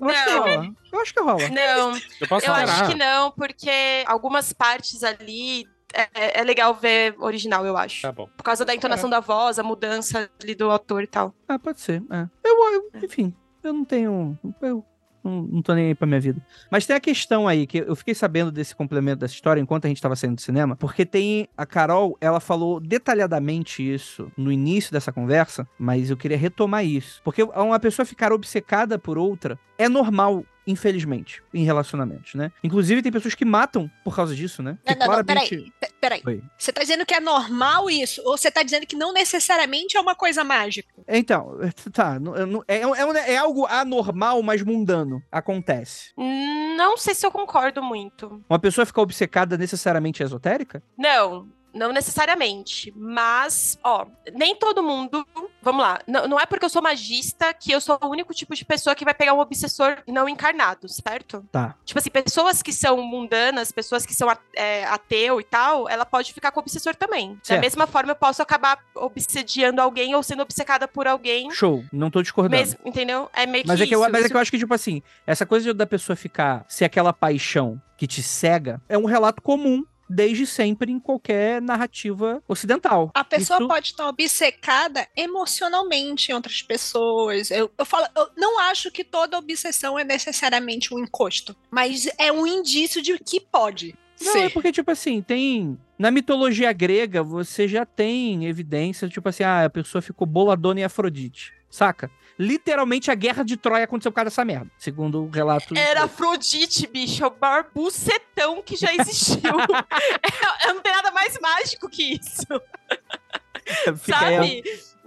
Eu acho que Não. rola. Eu acho que rola. Não, Eu posso eu acho que não, porque algumas partes ali é, é legal ver original, eu acho. Tá bom. Por causa da entonação da voz, a mudança ali do autor e tal. Ah, pode ser. é. Eu, eu- enfim, eu não tenho. Eu não, não tô nem aí pra minha vida. Mas tem a questão aí, que eu fiquei sabendo desse complemento dessa história enquanto a gente tava saindo do cinema, porque tem. A Carol, ela falou detalhadamente isso no início dessa conversa, mas eu queria retomar isso. Porque uma pessoa ficar obcecada por outra é normal. Infelizmente, em relacionamentos, né? Inclusive, tem pessoas que matam por causa disso, né? Não, não, não, claramente- peraí. pe- Peraí. Oi. Você tá dizendo que é normal isso? Ou você tá dizendo que não necessariamente é uma coisa mágica? Então, tá. não- não- É, é, é algo anormal, mas mundano. Acontece. Não sei se eu concordo muito. Uma pessoa ficar obcecada necessariamente é esotérica? Não, não necessariamente. Mas, ó, nem todo mundo. Vamos lá. Não, não é porque eu sou magista que eu sou o único tipo de pessoa que vai pegar um obsessor não encarnado, certo? Tá. Tipo assim, pessoas que são mundanas, pessoas que são é, ateu e tal, ela pode ficar com o obsessor também. Certo. Da mesma forma, eu posso acabar obsediando alguém ou sendo obcecada por alguém. Show. Não tô discordando. Mesmo, entendeu? É meio Mas, que é que, eu, isso. mas é Isso- que eu acho que, tipo assim, essa coisa da pessoa ficar. ser aquela paixão que te cega é um relato comum desde sempre em qualquer narrativa ocidental. A pessoa Isso- pode estar obcecada emocionalmente em outras pessoas. Eu, eu falo, eu não acho que toda obsessão é necessariamente um encosto, mas é um indício de que pode Não, ser. é porque, tipo assim, tem. Na mitologia grega, você já tem evidência, tipo assim, ah, a pessoa ficou boladona em Afrodite. Saca? Literalmente a guerra de Troia aconteceu por causa dessa merda. Segundo o relato. Era Afrodite, bicho, é o maior bucetão que já existiu. é, é- não tem nada mais mágico que isso, sabe?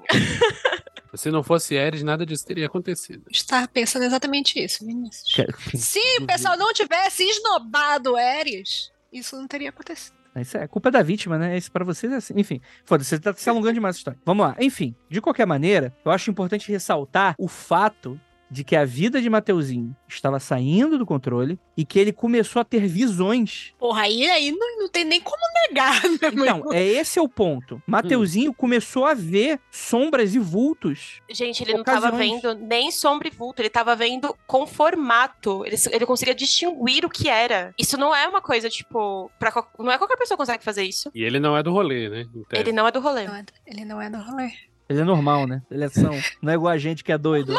Se não fosse Eris, nada disso teria acontecido. Estava pensando exatamente isso, Vinícius. Se o pessoal não tivesse esnobado Eris, isso não teria acontecido. Isso é culpa da vítima, né? Isso pra vocês é assim. Enfim, foda-se, você tá se alongando demais a história. Vamos lá. Enfim, de qualquer maneira, eu acho importante ressaltar o fato de que a vida de Mateuzinho estava saindo do controle e que ele começou a ter visões. Porra, aí, aí não, não tem nem como negar, né, Então, é esse é o ponto. Mateuzinho começou a ver sombras e vultos. Gente, ele não tava Ocasiões. vendo nem sombra e vulto, ele tava vendo com formato. Ele, ele conseguia distinguir o que era. Isso não é uma coisa, tipo, pra, não é qualquer pessoa que consegue fazer isso. E ele não é do rolê, né? Ele não é do rolê. Não é Ele não é do rolê. Ele é normal, né? Ele é são. Não é igual a gente que é doido.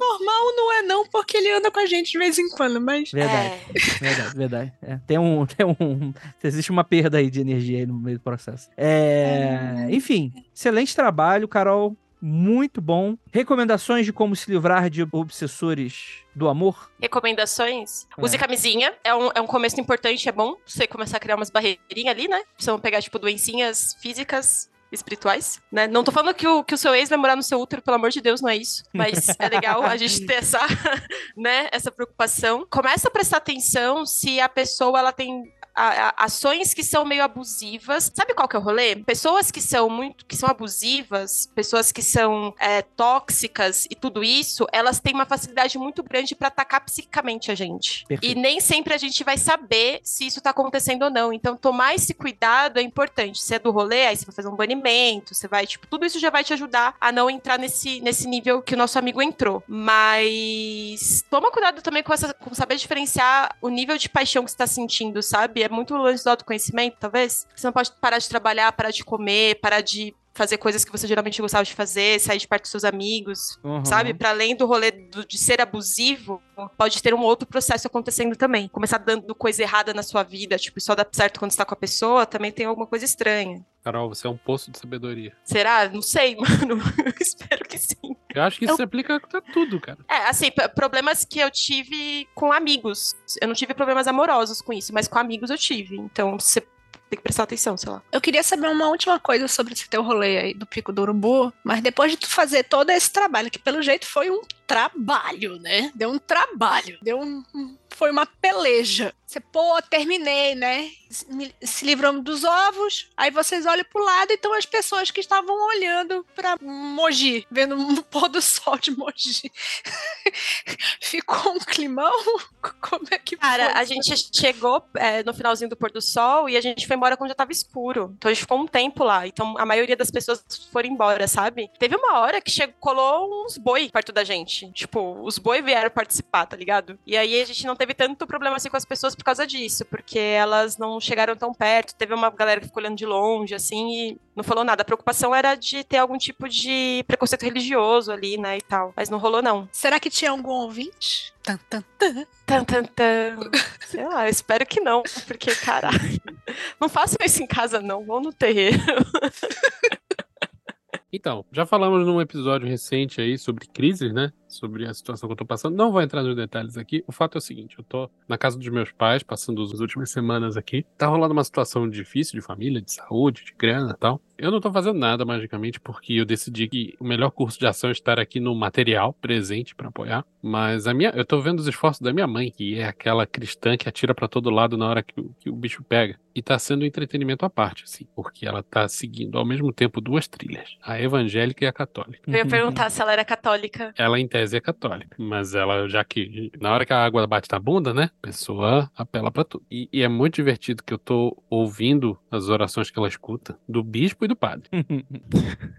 Normal não é não, porque ele anda com a gente de vez em quando, mas... Verdade, É. verdade, verdade. É, tem um, tem um, existe uma perda aí de energia aí no meio do processo. É, enfim, excelente trabalho, Carol. Muito bom. Recomendações de como se livrar de obsessores do amor? Recomendações? É. Use camisinha. É um, é um começo importante, é bom você começar a criar umas barreirinhas ali, né? Precisam pegar, tipo, doencinhas físicas. Espirituais, né? Não tô falando que o, que o seu ex vai morar no seu útero, pelo amor de Deus, não é isso. Mas é legal a gente ter essa, né, essa preocupação. Começa a prestar atenção se a pessoa ela tem a- a- ações que são meio abusivas. Sabe qual que é o rolê? Pessoas que são muito, que são abusivas, pessoas que são é, tóxicas e tudo isso, elas têm uma facilidade muito grande pra atacar psicicamente a gente. Perfeito. E nem sempre a gente vai saber se isso tá acontecendo ou não. Então, tomar esse cuidado é importante. Se é do rolê, aí você vai fazer um banimento, você vai, tipo, tudo isso já vai te ajudar a não entrar nesse, nesse nível que o nosso amigo entrou. Mas toma cuidado também com, essa, com saber diferenciar o nível de paixão que você tá sentindo, sabe? É muito lance do autoconhecimento, talvez. Você não pode parar de trabalhar, parar de comer, parar de fazer coisas que você geralmente gostava de fazer, sair de perto dos seus amigos, Uhum. sabe? Para além do rolê do- de ser abusivo, pode ter um outro processo acontecendo também. Começar dando coisa errada na sua vida, tipo, só dá certo quando você tá com a pessoa, também tem alguma coisa estranha. Carol, você é um poço de sabedoria. Será? Não sei, mano. Eu espero que sim. Eu acho que isso se aplica a tudo, cara. É, assim, problemas que eu tive com amigos. Eu não tive problemas amorosos com isso, mas com amigos eu tive. Então, você tem que prestar atenção, sei lá. Eu queria saber uma última coisa sobre esse teu rolê aí do Pico do Urubu, mas depois de tu fazer todo esse trabalho, que pelo jeito foi um trabalho, né? Deu um trabalho, deu um. um- Foi uma peleja. Você, pô, terminei, né? Se- livramos dos ovos, aí vocês olham pro lado e estão as pessoas que estavam olhando pra Mogi, vendo um pôr do sol de Mogi. Ficou um climão? Como é que Cara, foi? a gente chegou é, no finalzinho do pôr do sol e a gente foi embora quando já tava escuro. Então a gente ficou um tempo lá. Então a maioria das pessoas foram embora, sabe? Teve uma hora que chegou, colou uns boi perto da gente. Tipo, os boi vieram participar, tá ligado? E aí a gente não teve tanto problema assim com as pessoas por causa disso, porque elas não chegaram tão perto. Teve uma galera que ficou olhando de longe, assim, e não falou nada. A preocupação era de ter algum tipo de preconceito religioso ali, né, e tal. Mas não rolou, não. Será que tinha algum ouvinte? Tan, tan, tan. Tan, tan, tan. Sei lá, eu espero que não, porque, caralho. Não façam isso em casa, não. Vão no terreiro. Então, já falamos num episódio recente aí sobre crises, né? Sobre a situação que eu tô passando. Não vou entrar nos detalhes aqui. O fato é o seguinte: eu tô na casa dos meus pais, passando as últimas semanas aqui. Tá rolando uma situação difícil de família, de saúde, de grana e tal. Eu não tô fazendo nada magicamente porque eu decidi que o melhor curso de ação é estar aqui no material presente pra apoiar. Mas a minha, eu tô vendo os esforços da minha mãe, que é aquela cristã que atira pra todo lado na hora que, o- que o bicho pega. E tá sendo um entretenimento à parte, assim, porque ela tá seguindo ao mesmo tempo duas trilhas, a evangélica e a católica. Eu ia perguntar se ela era católica. Ela, em tese, é católica, mas ela, já que na hora que a água bate na bunda, né, a pessoa apela pra tudo. E, e é muito divertido que eu tô ouvindo as orações que ela escuta do bispo e do padre.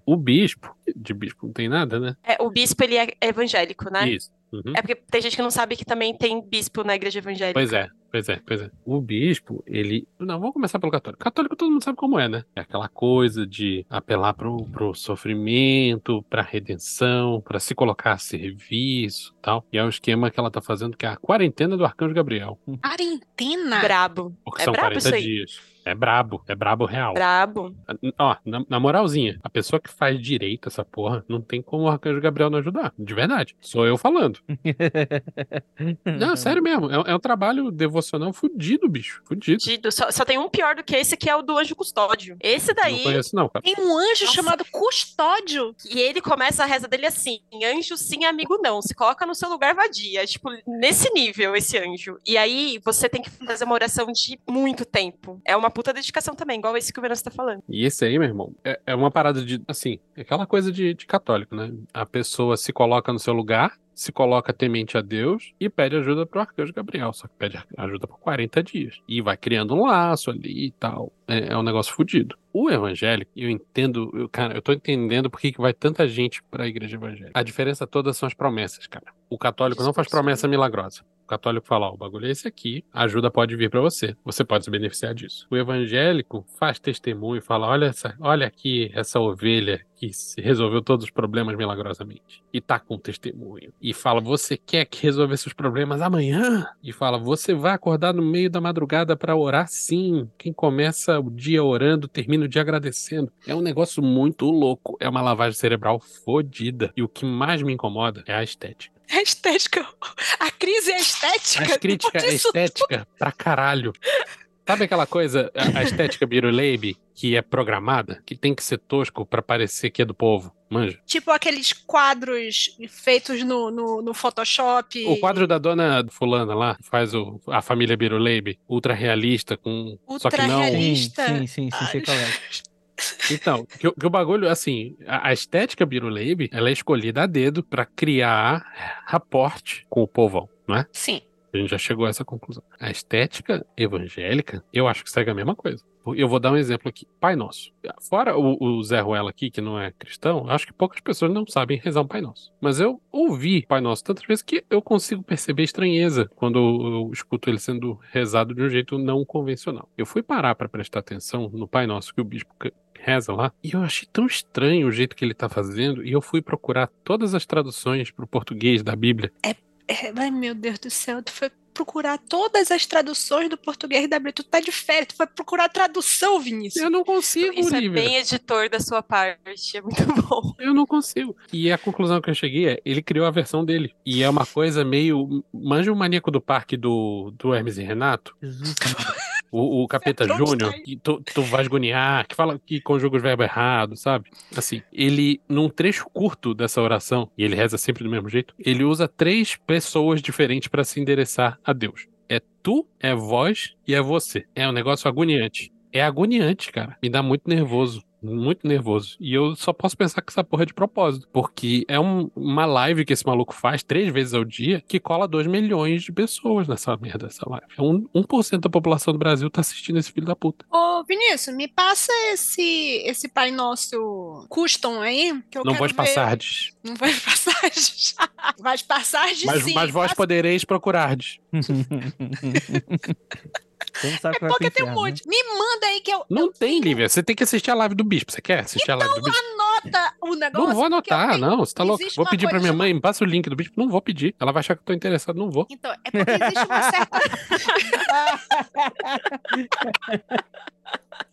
O bispo, de bispo não tem nada, né? É, o bispo, ele é evangélico, né? Isso. Uhum. É porque tem gente que não sabe que também tem bispo na igreja evangélica. Pois é, pois é, pois é. O bispo, ele. Não, vamos começar pelo católico. Católico todo mundo sabe como é, né? É aquela coisa de apelar pro, pro sofrimento, pra redenção, pra se colocar a serviço tal. E é um esquema que ela tá fazendo que é a quarentena do Arcanjo Gabriel. Quarentena? Brabo. Porque É são brabo 40 isso aí. dias. É brabo, é brabo real. Brabo. Ó, na, na moralzinha, a pessoa que faz direito essa porra, não tem como o Arcanjo Gabriel não ajudar. De verdade. Sou eu falando. Não, sério mesmo. É, é um trabalho devocional fudido, bicho. Fudido. Dido. Só, só tem um pior do que esse, que é o do anjo custódio. Esse Não daí, conheço, não, cara. Tem um anjo Nossa. chamado Custódio. E ele começa a reza dele assim: anjo sim, amigo não. Se coloca no seu lugar vadia. Tipo, nesse nível, esse anjo. E aí você tem que fazer uma oração de muito tempo. É uma puta dedicação também, igual esse que o Venâncio tá falando. E esse aí, meu irmão, é, é uma parada de, assim, é aquela coisa de, de católico, né? A pessoa se coloca no seu lugar, se coloca temente a Deus e pede ajuda pro arcanjo Gabriel. Só que pede ajuda por 40 dias. E vai criando um laço ali e tal. É, é um negócio fudido. O evangélico, eu entendo, eu, cara, eu tô entendendo por que vai tanta gente pra igreja evangélica. A diferença toda são as promessas, cara. O católico não faz promessa milagrosa. Católico fala, ó, o bagulho é esse aqui, a ajuda pode vir pra você, você pode se beneficiar disso. O evangélico faz testemunho e fala, olha, essa, olha aqui essa ovelha que resolveu todos os problemas milagrosamente. E tá com testemunho. E fala, você quer que resolver seus problemas amanhã? E fala, você vai acordar no meio da madrugada pra orar sim. Quem começa o dia orando, termina o dia agradecendo. É um negócio muito louco. É uma lavagem cerebral fodida. E o que mais me incomoda é a estética. A estética. A crise é estética. A crítica é estética pra caralho. Sabe aquela coisa, a estética Biruleibe, que é programada, que tem que ser tosco pra parecer que é do povo? Manja. Tipo aqueles quadros feitos no, no, no Photoshop. O quadro da dona fulana lá, que faz o, a família Biruleibe, ultra realista, com. Só que Ultra não. realista. Sim, sim, sim, sim, sei qual é. Então, que, que o bagulho, assim, a, a estética Biruleibe, ela é escolhida a dedo pra criar raporte com o povão, não é? Sim. A gente já chegou a essa conclusão. A estética evangélica, eu acho que segue a mesma coisa. Eu vou dar um exemplo aqui. Pai Nosso. Fora o, o Zé Ruela aqui, que não é cristão, acho que poucas pessoas não sabem rezar um Pai Nosso. Mas eu ouvi Pai Nosso tantas vezes que eu consigo perceber estranheza quando eu escuto ele sendo rezado de um jeito não convencional. Eu fui parar para prestar atenção no Pai Nosso que o bispo reza lá, e eu achei tão estranho o jeito que ele tá fazendo, e eu fui procurar todas as traduções para o português da Bíblia. É, ai, meu Deus do céu, tu foi procurar todas as traduções do português da Bíblia. Tu tá de férias, tu foi procurar tradução, Vinícius. Eu não consigo, Isso é Olivia. bem editor da sua parte, é muito bom. Eu não consigo. E a conclusão que eu cheguei é, ele criou a versão dele. E é uma coisa meio. Manja o maníaco do parque do, do Hermes e Renato? O, o Capeta Pronto, Júnior, que tu, tu vai esgoniar, que fala que conjuga os verbos errados, sabe? Assim, ele, num trecho curto dessa oração, e ele reza sempre do mesmo jeito, ele usa três pessoas diferentes para se endereçar a Deus. É tu, é vós e é você. É um negócio agoniante. É agoniante, cara. Me dá muito nervoso. Muito nervoso. E eu só posso pensar que essa porra é de propósito. Porque é um- uma live que esse maluco faz três vezes ao dia que cola 2 milhões de pessoas nessa merda, essa live. É um, 1% da população do Brasil tá assistindo esse filho da puta. Ô, Vinícius, me passa esse, esse Pai Nosso custom aí, que eu Não vou passardes. Não vai passar. vai passar de Mas, sim. mas vós Passa- podereis procurardes. Você não sabe É porque tem um inferno, né? monte. Me manda aí que eu Não tem, Lívia. Você tem que assistir a live do Bispo. Você quer assistir a live do Bispo? anota o negócio. Não vou eu anotar, tenho- não. Você tá louco? Vou pedir pra minha mãe, me passa o link do Bispo. Não vou pedir. Ela vai achar que eu tô interessado. Não vou. Então, é porque existe uma certa.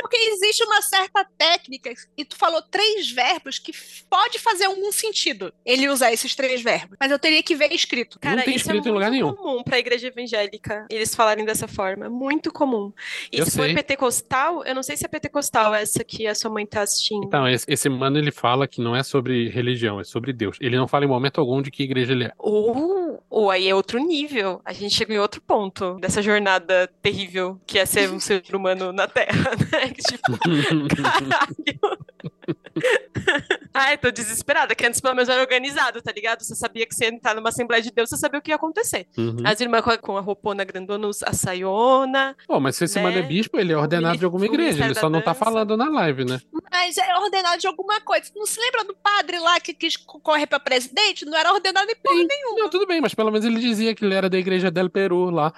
Porque existe uma certa técnica, e tu falou três verbos que pode fazer algum sentido ele usar esses três verbos. Mas eu teria que ver escrito. Cara, tem isso escrito é em lugar muito nenhum. comum pra igreja evangélica eles falarem dessa forma. Muito comum. E Eu se sei. for pentecostal, eu não sei se é pentecostal essa que a sua mãe tá assistindo. Então, esse, esse mano ele fala que não é sobre religião, é sobre Deus. Ele não fala em momento algum de que igreja ele é. Ou, ou aí é outro nível. A gente chega em outro ponto dessa jornada terrível que é ser um ser humano na Terra, né? Que, tipo, caralho. Ai, tô desesperada, que antes pelo menos era organizado, tá ligado? Você sabia que você ia entrar numa Assembleia de Deus, você sabia o que ia acontecer. Uhum. As irmãs com a, com a roupona grandona, a saiona. Pô, mas se esse Né? mano é bispo, ele é ordenado de alguma igreja. Ele só não tá falando na live, né? Mas é ordenado de alguma coisa. Não se lembra do padre lá que quis correr pra presidente? Não era ordenado em porra nenhuma. Não, tudo bem, mas pelo menos ele dizia que ele era da igreja del Peru lá.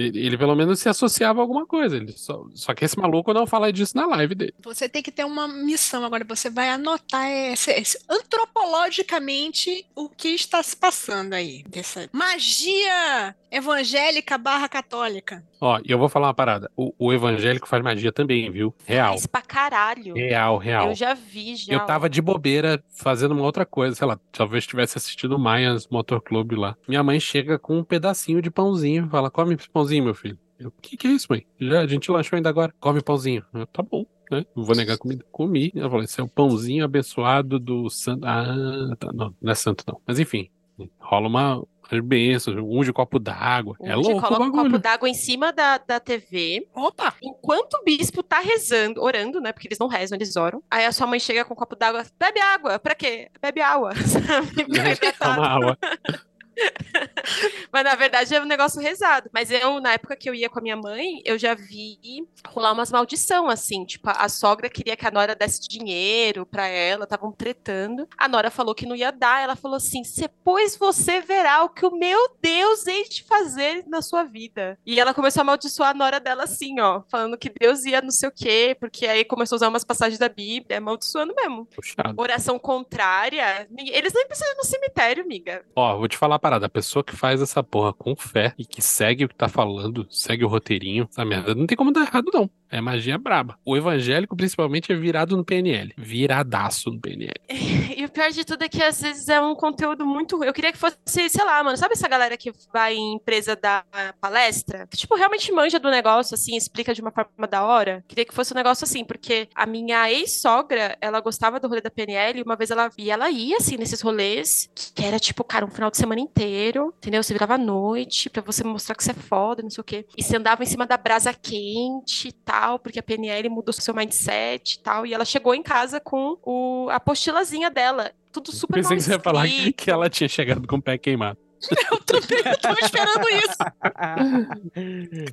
Ele, pelo menos se associava a alguma coisa. Ele só, só que esse maluco não fala disso na live dele. Você tem que ter uma missão agora. Você vai anotar esse, esse- antropologicamente o que está se passando aí. Dessa magia evangélica barra católica. Ó, e eu vou falar uma parada. O, o evangélico faz magia também, viu? Real. Mas pra caralho. Real, real. Eu já vi, já. Eu tava de bobeira fazendo uma outra coisa, sei lá, talvez tivesse assistido o Mayans Motor Club lá. Minha mãe chega com um pedacinho de pãozinho e fala: Come esse pãozinho, meu filho. Eu, o que, que é isso, mãe? Já, a gente lanchou ainda agora. Come pãozinho. Eu, tá bom, né? Não vou negar comida. Comi. Ela falou: Esse é o pãozinho abençoado do santo. Ah, tá. Não, não é santo, não. Mas enfim, rola uma. Bênçãos, unge copo d'água. É louco o coloca bagulho. copo d'água em cima da, da TV, Opa! enquanto o bispo tá rezando, orando, né? Porque eles não rezam, eles oram. Aí a sua mãe chega com um copo d'água, bebe água, pra quê? Bebe água, sabe? Toma água. Mas na verdade é um negócio rezado. Mas eu, na época que eu ia com a minha mãe, eu já vi rolar umas maldição, assim. Tipo, a sogra queria que a Nora desse dinheiro pra ela, estavam tretando. A Nora falou que não ia dar. Ela falou assim: depois você verá o que o meu Deus hei de fazer na sua vida. E ela começou a amaldiçoar a Nora dela assim, ó, falando que Deus ia não sei o quê, porque aí começou a usar umas passagens da Bíblia, amaldiçoando mesmo. Puxado. Oração contrária. Eles nem precisam ir no cemitério, amiga. Ó, vou te falar uma parada. A pessoa que faz essa porra com fé e que segue o que tá falando, segue o roteirinho, essa merda não tem como dar errado, não. É magia braba. O evangélico, principalmente, é virado no PNL. Viradaço no PNL. E o pior de tudo é que às vezes é um conteúdo muito. Eu queria que fosse, sei lá, mano, sabe essa galera que vai em empresa dar palestra? Que, tipo, realmente manja do negócio, assim, explica de uma forma da hora. Queria que fosse um negócio assim, porque a minha ex-sogra, ela gostava do rolê da PNL, e uma vez ela, e ela ia, assim, nesses rolês, que era, tipo, cara, um final de semana inteiro, entendeu? Você virava à noite pra você mostrar que você é foda, não sei o quê. E você andava em cima da brasa quente e tal, porque a PNL mudou seu mindset e tal. E ela chegou em casa com o, a apostilazinha dela. Tudo super Pensei que você ia falar que ela tinha chegado com o pé queimado. Eu também tava esperando isso.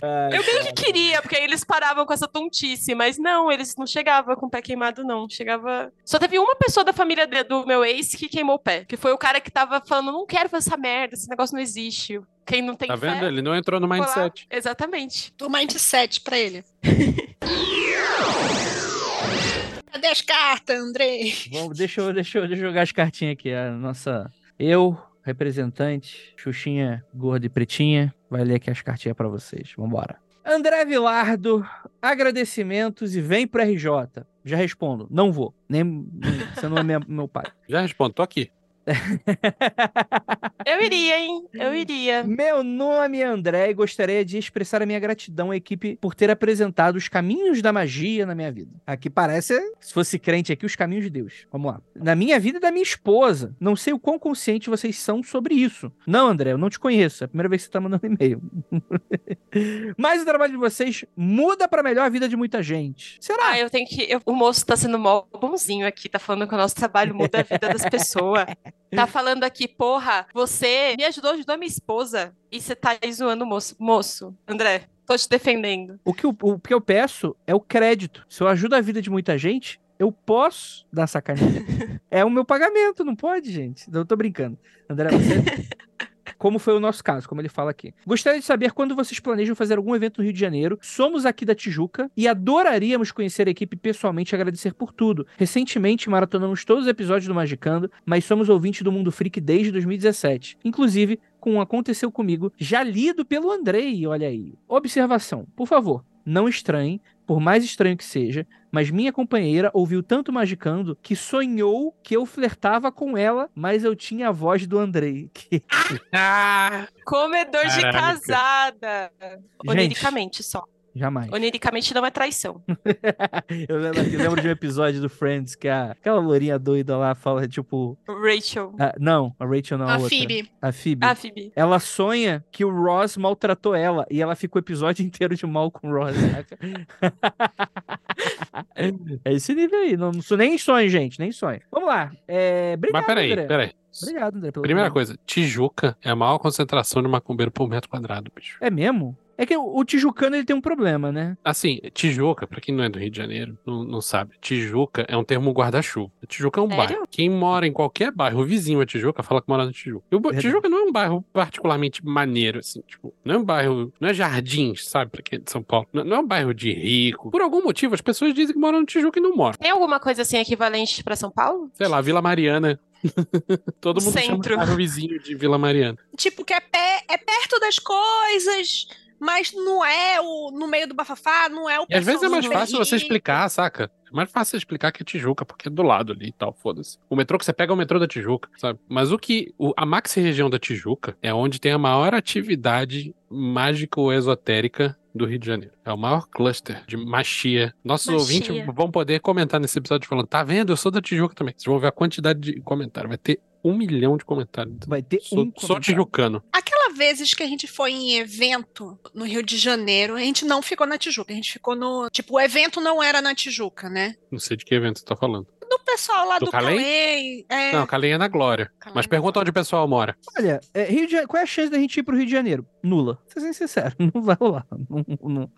Ai, Eu meio que queria, porque aí eles paravam com essa tontice, mas não, eles não chegavam com o pé queimado, não. Chegava. Só teve uma pessoa da família de- do meu ex que queimou o pé, que foi o cara que tava falando: não quero fazer essa merda, esse negócio não existe. Quem não tem Tá fé. vendo? Ele não entrou no foi lá. mindset. Exatamente. Do mindset pra ele. Cadê as cartas, Andrei? Vamos, deixa, eu, deixa, eu, deixa eu jogar as cartinhas aqui. A nossa. Eu, representante, Xuxinha gorda e pretinha, vai ler aqui as cartinhas pra vocês. Vambora. André Vilardo, agradecimentos e vem pro RJ. Já respondo, não vou. Nem, nem- você não é meu pai. Já respondo, tô aqui. Eu iria, hein? Eu iria. Meu nome é André e gostaria de expressar a minha gratidão à equipe por ter apresentado os caminhos da magia na minha vida. Aqui parece, se fosse crente aqui, os caminhos de Deus. Vamos lá. Na minha vida e da minha esposa. Não sei o quão consciente vocês são sobre isso. Não, André, eu não te conheço. É a primeira vez que você tá mandando e-mail. Mas o trabalho de vocês muda pra melhor a vida de muita gente. Será? Ah, eu tenho que. eu- o moço tá sendo mó bonzinho aqui, tá falando que o nosso trabalho muda a vida das pessoas. Tá falando aqui, porra, você me ajudou, ajudou a minha esposa. E você tá aí zoando o moço. Moço, André, tô te defendendo. O que, eu, o que eu peço é o crédito. Se eu ajudo a vida de muita gente, eu posso dar sacaninha. é o meu pagamento, não pode, gente? Eu tô brincando. André, você. Como foi o nosso caso, como ele fala aqui. Gostaria de saber quando vocês planejam fazer algum evento no Rio de Janeiro. Somos aqui da Tijuca e adoraríamos conhecer a equipe pessoalmente e agradecer por tudo. Recentemente maratonamos todos os episódios do Magicando, mas somos ouvintes do Mundo Freak desde 2017. Inclusive, com um Aconteceu Comigo, já lido pelo Andrei, olha aí. Observação, por favor, não estranhem, por mais estranho que seja, mas minha companheira ouviu tanto Magicando que sonhou que eu flertava com ela, mas eu tinha a voz do Andrei. Que... Ah! Comedor de Caraca. casada. Gente, Oniricamente só. Jamais. Oniricamente não é traição. Eu lembro, eu lembro de um episódio do Friends que a, aquela lourinha doida lá fala, tipo... Rachel. ah, não, a Rachel não, a, A outra. Phoebe. A Phoebe. Ah, Phoebe. Ela sonha que o Ross maltratou ela e ela fica o episódio inteiro de mal com o Ross. saca? é esse nível aí. Não, não sou nem sonho, gente. Nem sonho. Vamos lá. É, obrigado, Mas peraí, André. peraí. Obrigado, André. Pelo Primeira coisa, Tijuca é a maior concentração de macumbeiro por metro quadrado, bicho. É mesmo? É que o, o Tijucano ele tem um problema, né? Assim, Tijuca, pra quem não é do Rio de Janeiro, não, não sabe, Tijuca é um termo guarda-chuva. Tijuca é um Sério? bairro. Quem mora em qualquer bairro vizinho a Tijuca fala que mora no Tijuca. E o Verdade. Tijuca não é um bairro particularmente maneiro, assim, tipo, não é um bairro, não é jardins, sabe, pra quem é de São Paulo. Não, não é um bairro de rico. Por algum motivo, as pessoas dizem que moram no Tijuca e não moram. Tem alguma coisa assim equivalente pra São Paulo? Sei lá, Vila Mariana. Todo mundo chama Centro. de bairro vizinho de Vila Mariana. Tipo, que é, pé, é perto das coisas, mas não é o no meio do bafafá, não é o E às vezes é mais fácil você explicar, saca? É mais fácil você explicar que é Tijuca, porque é do lado ali e tal, foda-se. O metrô que você pega é o metrô da Tijuca, sabe? Mas o que. o- a maxi região da Tijuca é onde tem a maior atividade mágico-esotérica do Rio de Janeiro. É o maior cluster de machia. Nossos Machia. ouvintes vão poder comentar nesse episódio falando: tá vendo? Eu sou da Tijuca também. Vocês vão ver a quantidade de comentários. Vai ter um milhão de comentários. Vai ter Sou, um. sou comentário. tijucano. Aquela vezes que a gente foi em evento no Rio de Janeiro, a gente não ficou na Tijuca, a gente ficou no. Tipo, o evento não era na Tijuca, né? Não sei de que evento você tá falando. Do pessoal lá Do do, Calém? Calém. É, Não, Calém é na Glória. Calém Mas é pergunta onde o pessoal mora. Olha, é, Rio de Janeiro, qual é a chance da gente ir pro Rio de Janeiro? Nula. Vou ser sincero, não vai rolar. Não- não.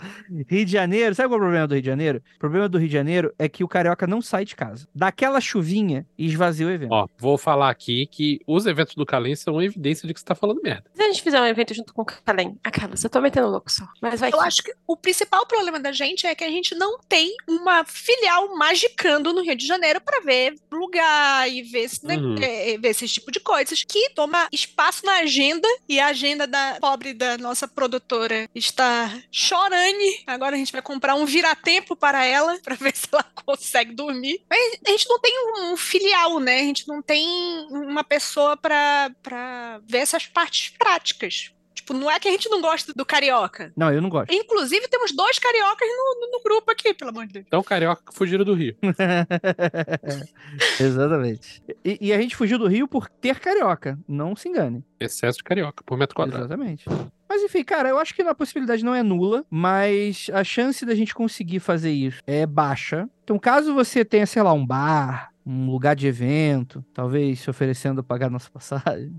Rio de Janeiro, sabe qual é o problema do Rio de Janeiro? O problema do Rio de Janeiro é que o carioca não sai de casa. Dá aquela chuvinha e esvazia o evento. Ó, vou falar aqui que os eventos do Calém são evidência de que você tá falando merda. Se a gente fizer um evento junto com o Calém, aquelas, eu tô metendo louco só. Mas vai Eu que- acho que o principal problema da gente é que a gente não tem uma filial magicando no Rio de Janeiro para ver lugar e ver esse, né, Uhum. é, ver esse tipo de coisas que toma espaço na agenda e a agenda da pobre da nossa produtora está chorando. Agora a gente vai comprar um viratempo para ela para ver se ela consegue dormir. Mas a gente não tem um, filial, né? A gente não tem uma pessoa para para ver essas partes práticas. Tipo, não é que a gente não gosta do carioca. Não, eu não gosto. Inclusive, temos dois cariocas no, no- no grupo aqui, pelo amor de Deus. Então, carioca que fugiram do Rio. Exatamente. E, e a gente fugiu do Rio por ter carioca. Não se engane. Excesso de carioca por metro quadrado. Exatamente. Mas enfim, cara, eu acho que a possibilidade não é nula, mas a chance da gente conseguir fazer isso é baixa. Então, caso você tenha, sei lá, um bar, um lugar de evento, talvez se oferecendo a pagar nossa passagem.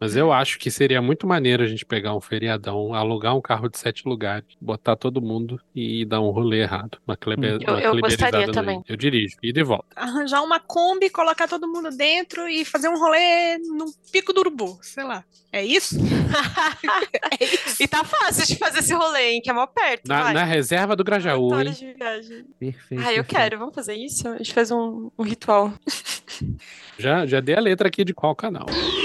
Mas eu acho que seria muito maneiro a gente pegar um feriadão, alugar um carro de sete lugares, botar todo mundo e dar um rolê errado. Uma, clebe, Hum. Eu- uma eu gostaria também. Eu dirijo. E de volta. Arranjar uma Kombi, colocar todo mundo dentro e fazer um rolê no pico do urubu, sei lá. É isso? é isso. E tá fácil de fazer esse rolê, hein? Que é mó perto. Na, vai. na reserva do Grajaú, hein? de viagem. Perfeito. Ah, eu perfeito. quero. Vamos fazer isso? A gente faz um, um ritual. Já, já dei a letra aqui de qual canal.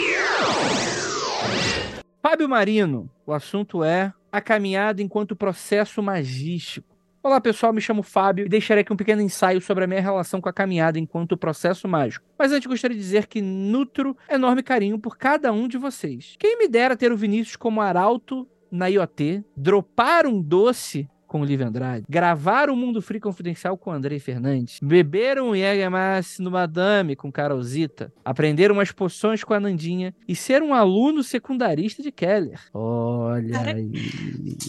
Fábio Marino, o assunto é a caminhada enquanto processo magístico. Olá pessoal, me chamo Fábio e deixarei aqui um pequeno ensaio sobre a minha relação com a caminhada enquanto processo mágico. Mas antes gostaria de dizer que nutro enorme carinho por cada um de vocês. Quem me dera ter o Vinícius como arauto na IoT, dropar um doce com o Livre Andrade, gravar o Mundo Free Confidencial com o Andrei Fernandes, beber um Jägermeister no Madame com Carolzita, aprender umas poções com a Nandinha e ser um aluno secundarista de Keller. Olha Cara, aí.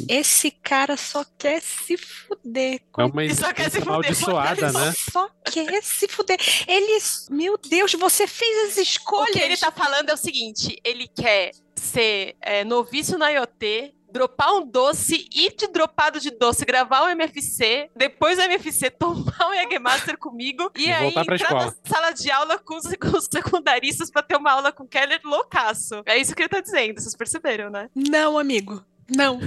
Esse cara só quer se fuder. É uma Ele só quer se fuder, amaldiçoada, né? Só quer se fuder. Ele. Meu Deus, você fez as O escolhas. que ele tá falando é o seguinte: ele quer ser é, noviço na IoT, dropar um doce, ir de dropado de doce, gravar um MFC, depois do MFC tomar um Jägermaster comigo e, E aí entrar escola. na sala de aula com os, com os secundaristas pra ter uma aula com Keller loucaço. É isso que ele tá dizendo, vocês perceberam, né? Não, amigo. Não.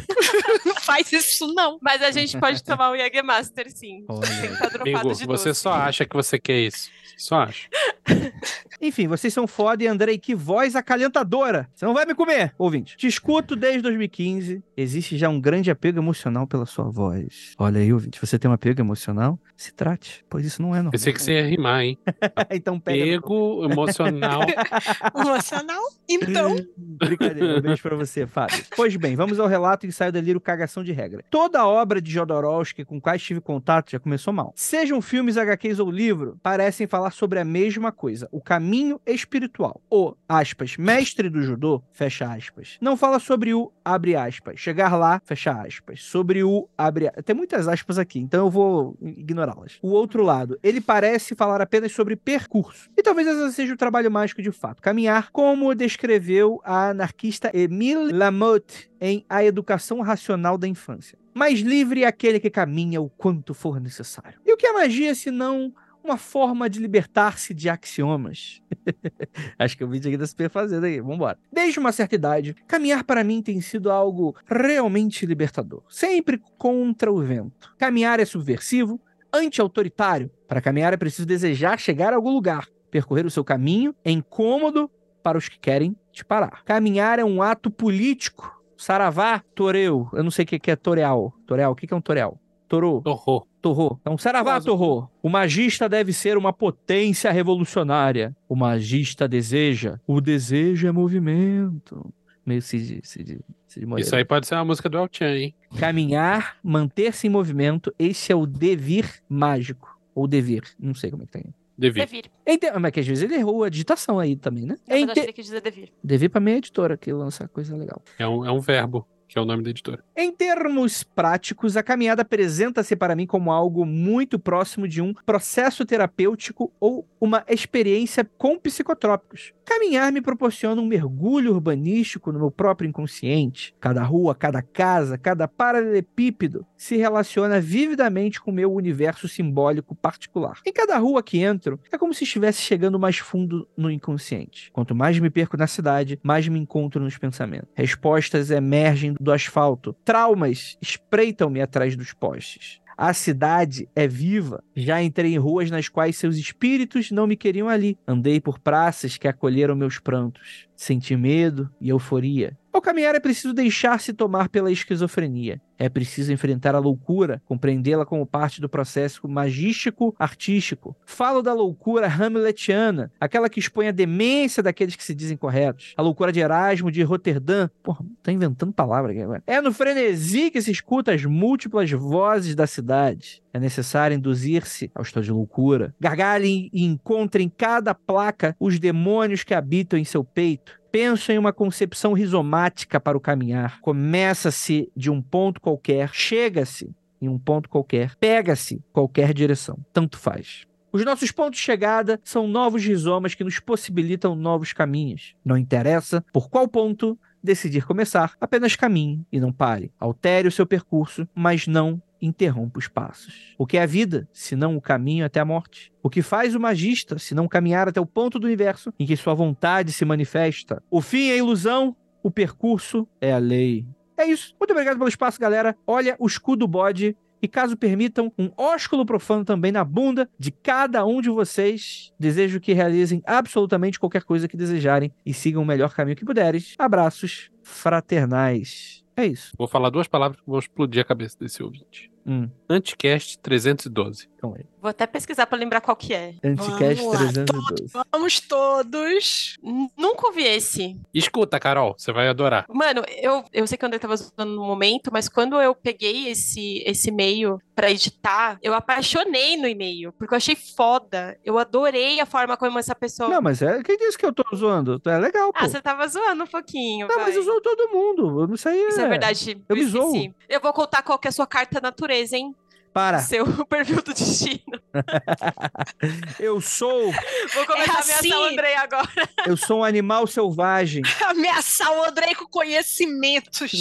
não faz isso, não. Mas a gente pode tomar um Jägermaster, sim. Olha Sem aí. estar dropado Bingo, de você doce. só acha que você quer isso. Só acha. Enfim, vocês são foda e Andrei, que voz acalentadora. Você não vai me comer, ouvinte. Te escuto desde 2015. Existe já um grande apego emocional pela sua voz. Olha aí, ouvinte, você tem um apego emocional? Se trate, pois isso não é normal. Pensei que você ia rimar, hein? então pega. Pego emocional. Emocional? Então. Brincadeira, um beijo pra você, Fábio. Pois bem, vamos ao relato ensaio delírio cagação de regra. Toda a obra de Jodorowsky com quais tive contato já começou mal. Sejam filmes, HQs ou livro, parecem falar sobre a mesma coisa, o caminho espiritual. O, aspas, mestre do judô, fecha aspas. Não fala sobre o, abre aspas, chegar lá, fecha aspas. Sobre o, abre aspas. Tem muitas aspas aqui, então eu vou ignorá-las. O outro lado, ele parece falar apenas sobre percurso. E talvez esse seja o trabalho mágico de fato. Caminhar, como descreveu a anarquista Emile Lamotte em A Educação Racional da Infância. Mais livre é aquele que caminha o quanto for necessário. E o que é magia se não uma forma de libertar-se de axiomas? Acho que o vídeo aqui tá super fazendo aí. Vambora. Desde uma certa idade, caminhar para mim tem sido algo realmente libertador. Sempre contra o vento. Caminhar é subversivo, anti-autoritário. Para caminhar é preciso desejar chegar a algum lugar. Percorrer o seu caminho é incômodo para os que querem te parar. Caminhar é um ato político. Saravá, toreu. Eu não sei o que é toreal. Toreal, o que é um toreal? Torô. Torrou. Torrô. Então, Saravá. Torrô. O magista deve ser uma potência revolucionária. O magista deseja. O desejo é movimento. Meio Cid, Cid, Cid Moreira. Isso aí pode ser uma música do El Chan, hein? Caminhar, manter-se em movimento. Esse é o devir mágico. Ou devir. Não sei como é que tem. Devia. Devir. Ente- Mas que às vezes ele errou a digitação aí também, né? Na verdade, Ente... ele quis dizer devir. Devir pra minha editora que lança coisa legal. É um, é um verbo que é o nome da editora. Em termos práticos, a caminhada apresenta-se para mim como algo muito próximo de um processo terapêutico ou uma experiência com psicotrópicos. Caminhar me proporciona um mergulho urbanístico no meu próprio inconsciente. Cada rua, cada casa, cada paralelepípedo se relaciona vividamente com o meu universo simbólico particular. Em cada rua que entro, é como se estivesse chegando mais fundo no inconsciente. Quanto mais me perco na cidade, mais me encontro nos pensamentos. Respostas emergem do asfalto. Traumas espreitam-me atrás dos postes. A cidade é viva. Já entrei em ruas nas quais seus espíritos não me queriam ali. Andei por praças que acolheram meus prantos. Senti medo e euforia. Ao caminhar é preciso deixar-se tomar pela esquizofrenia. É preciso enfrentar a loucura, compreendê-la como parte do processo magístico artístico. Falo da loucura hamletiana, aquela que expõe a demência daqueles que se dizem corretos. A loucura de Erasmo de Roterdã. Porra, tá inventando palavra aqui agora. É no frenesi que se escuta as múltiplas vozes da cidade. É necessário induzir-se ao estado de loucura. Gargalhem e encontrem em cada placa os demônios que habitam em seu peito. Penso em uma concepção rizomática para o caminhar. Começa-se de um ponto qualquer, chega-se em um ponto qualquer, pega-se qualquer direção. Tanto faz. Os nossos pontos de chegada são novos rizomas que nos possibilitam novos caminhos. Não interessa por qual ponto decidir começar, apenas caminhe e não pare. Altere o seu percurso, mas não interrompa os passos. O que é a vida, se não o caminho até a morte? O que faz o magista, se não caminhar até o ponto do universo em que sua vontade se manifesta? O fim é ilusão, o percurso é a lei. É isso. Muito obrigado pelo espaço, galera. Olha o escudo bode e caso permitam, um ósculo profano também na bunda de cada um de vocês. Desejo que realizem absolutamente qualquer coisa que desejarem e sigam o melhor caminho que puderes. Abraços fraternais. É isso. Vou falar duas palavras que vão explodir a cabeça desse ouvinte. Hum, Anticast 312. então aí. Vou até pesquisar pra lembrar qual que é. Anticast Vamos lá, 312. Vamos todos. Nunca ouvi esse. Escuta, Carol, você vai adorar. Mano, eu, eu sei que o André tava usando no momento, mas quando eu peguei esse, esse e-mail pra editar, eu apaixonei no e-mail, porque eu achei foda. Eu adorei a forma como essa pessoa. Não, mas é. Quem disse que eu tô zoando? É legal, pô. ah, você tava zoando um pouquinho. Não, mas vai. eu zoo todo mundo. Isso aí é. Isso é verdade. eu me esqueci. Eu vou contar qual que é a sua carta natureza, hein? Para. Seu perfil do destino. Eu sou. Vou começar É a ameaçar assim. o Andrei agora. Eu sou um animal selvagem. Ameaçar o Andrei com conhecimentos.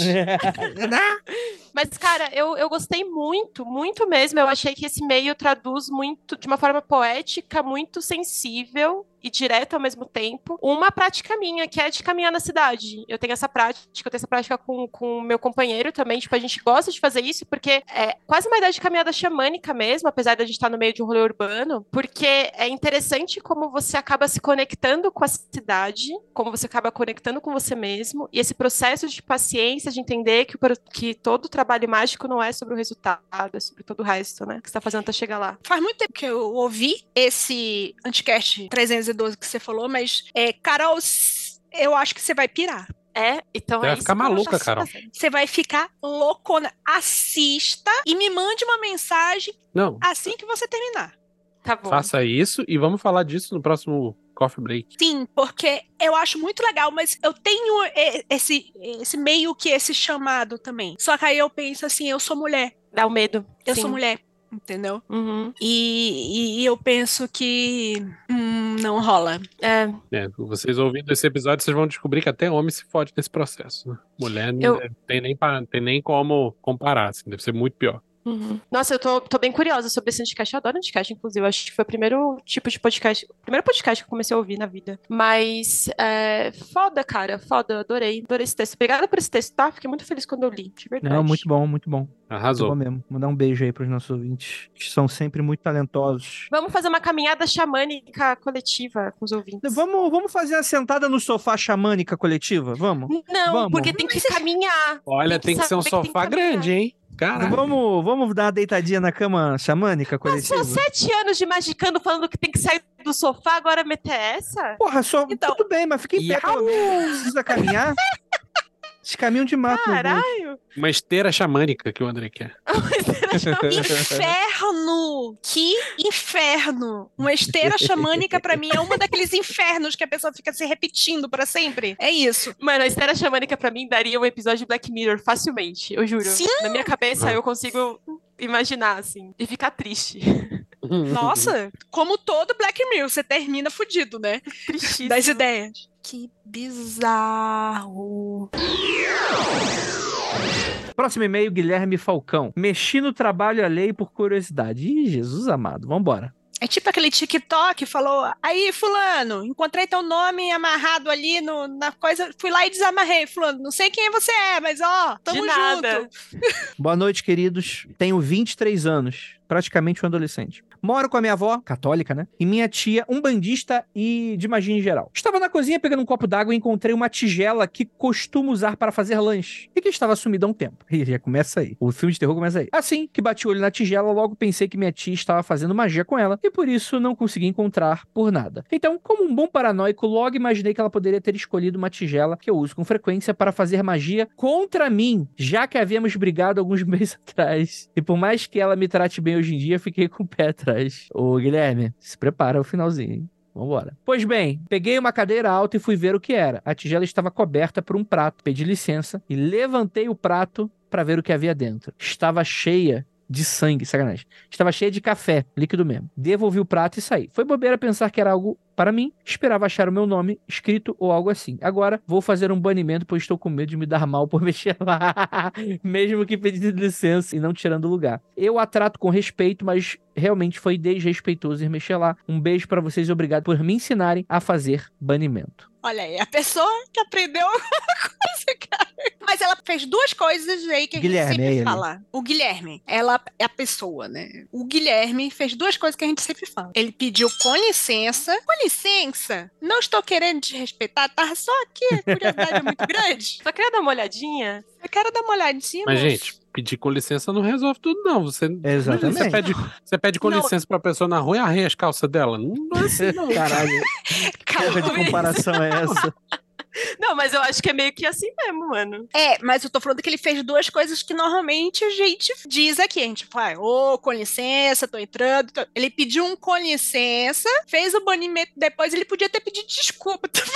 Mas, cara, eu, eu gostei muito, muito mesmo. Eu achei que esse e-mail traduz muito, de uma forma poética, muito sensível e direta ao mesmo tempo, uma prática minha, que é de caminhar na cidade. Eu tenho essa prática, eu tenho essa prática com o meu companheiro também. Tipo, a gente gosta de fazer isso porque é quase uma ideia de caminhada xamânica mesmo, apesar de a gente estar no meio de um rolê urbano, porque é interessante como você acaba se conectando com a cidade, como você acaba conectando com você mesmo, e esse processo de paciência, de entender que, que todo trabalho mágico não é sobre o resultado, é sobre todo o resto, né? Que você tá fazendo até chegar lá. Faz muito tempo que eu ouvi esse Anticast 312 que você falou, mas, é, Carol, eu acho que você vai pirar. É, então Você é vai isso ficar maluca, já Carol. fazer. Você vai ficar loucona. Assista e me mande uma mensagem Não, assim que você terminar. Tá bom. faça isso e vamos falar disso no próximo Coffee Break. Sim, porque eu acho muito legal, mas eu tenho esse, esse meio que esse chamado também. Só que aí eu penso assim, eu sou mulher. Dá o medo. Eu Sim. sou mulher. Entendeu? Uhum. E, e eu penso que hum, não rola. É, É, vocês ouvindo esse episódio, vocês vão descobrir que até homem se fode nesse processo. né? Mulher não Eu- deve- tem, nem, tem nem como comparar, assim, deve ser muito pior. Uhum. Nossa, eu tô, tô bem curiosa sobre esse podcast. Eu adoro podcast, inclusive. Eu acho que foi o primeiro tipo de podcast. O primeiro podcast que eu comecei a ouvir na vida. Mas é, foda, cara. Foda, adorei. Adorei esse texto. Obrigada por esse texto, tá? Fiquei muito feliz quando eu li, de verdade. Não, muito bom, muito bom. Muito Arrasou. bom mesmo. Mandar um beijo aí pros nossos ouvintes, que são sempre muito talentosos. Vamos fazer uma caminhada xamânica coletiva com os ouvintes. Vamos, vamos fazer a sentada no sofá xamânica coletiva? Vamos? Não, Vamos. porque tem que caminhar. Olha, tem que ser um saber que tem que sofá grande, hein? Caralho. Vamos, vamos dar uma deitadinha na cama xamânica coletiva? Passou sete anos de magicando falando que tem que sair do sofá, agora meter essa? Porra, só Então- tudo bem, mas fica em pé pelo menos. Precisa caminhar. Esse caminho de mato. bolso. Caralho! Uma esteira xamânica que o André quer. Inferno! Que inferno! Uma esteira xamânica, pra mim, é uma daqueles infernos que a pessoa fica se repetindo pra sempre. É isso. Mano, a esteira xamânica pra mim daria um episódio de Black Mirror facilmente, eu juro. Sim! Na minha cabeça eu consigo imaginar, assim, e ficar triste. Nossa, como todo Black Mirror, você termina fudido, né? Tristíssimo. Das ideias. Que bizarro. Próximo e-mail, Guilherme Falcão. Mexi no trabalho alheio por curiosidade. Ih, Jesus amado. Vambora. É tipo aquele TikTok falou: aí, Fulano, encontrei teu nome amarrado ali no- na coisa, fui lá e desamarrei. Fulano, não sei quem você é, mas ó, tamo De nada. junto. Boa noite, queridos. Tenho 23 anos, praticamente um adolescente. Moro com a minha avó, católica, né? E minha tia, um bandista e de magia em geral. Estava na cozinha pegando um copo d'água e encontrei uma tigela que costumo usar para fazer lanche e que estava sumida há um tempo. E já começa aí. O filme de terror começa aí. Assim que bati o olho na tigela, logo pensei que minha tia estava fazendo magia com ela e por isso não consegui encontrar por nada. Então, como um bom paranoico, logo imaginei que ela poderia ter escolhido uma tigela que eu uso com frequência para fazer magia contra mim, já que havíamos brigado alguns meses atrás. E por mais que ela me trate bem hoje em dia, fiquei com atrás. Ô, Guilherme, se prepara o finalzinho, hein? Vambora. Pois bem, peguei uma cadeira alta e fui ver o que era. A tigela estava coberta por um prato. Pedi licença e levantei o prato para ver o que havia dentro. Estava cheia de sangue, sacanagem. Estava cheia de café, líquido mesmo. Devolvi o prato e saí. Foi bobeira pensar que era algo para mim. Esperava achar o meu nome escrito ou algo assim. Agora vou fazer um banimento, pois estou com medo de me dar mal por mexer lá. Mesmo que pedindo licença e não tirando lugar. Eu a trato com respeito, mas realmente foi desrespeitoso ir mexer lá. Um beijo para vocês e obrigado por me ensinarem a fazer banimento. Olha aí, a pessoa que aprendeu alguma coisa, cara. Mas ela fez duas coisas aí que a Guilherme, gente é sempre ele. fala. O Guilherme, ela é a pessoa, né? O Guilherme fez duas coisas que a gente sempre fala. Ele pediu com licença. Com licença, não estou querendo desrespeitar, tá? Só que a curiosidade é muito grande. Só queria dar uma olhadinha. Eu quero dar uma olhadinha. Mas, moço. gente, pedir com licença não resolve tudo, não. Você, Exatamente. você, pede, você pede com Não. licença pra pessoa na rua e arreia as calças dela. Não é assim, não. Caralho, que Calma, Luiz. comparação é essa? Não, mas eu acho que é meio que assim mesmo, mano. É, mas eu tô falando que ele fez duas coisas que normalmente a gente diz aqui. A gente fala, ô, com licença, tô entrando. tô-". Ele pediu um com licença, fez o banimento depois, ele podia ter pedido desculpa também.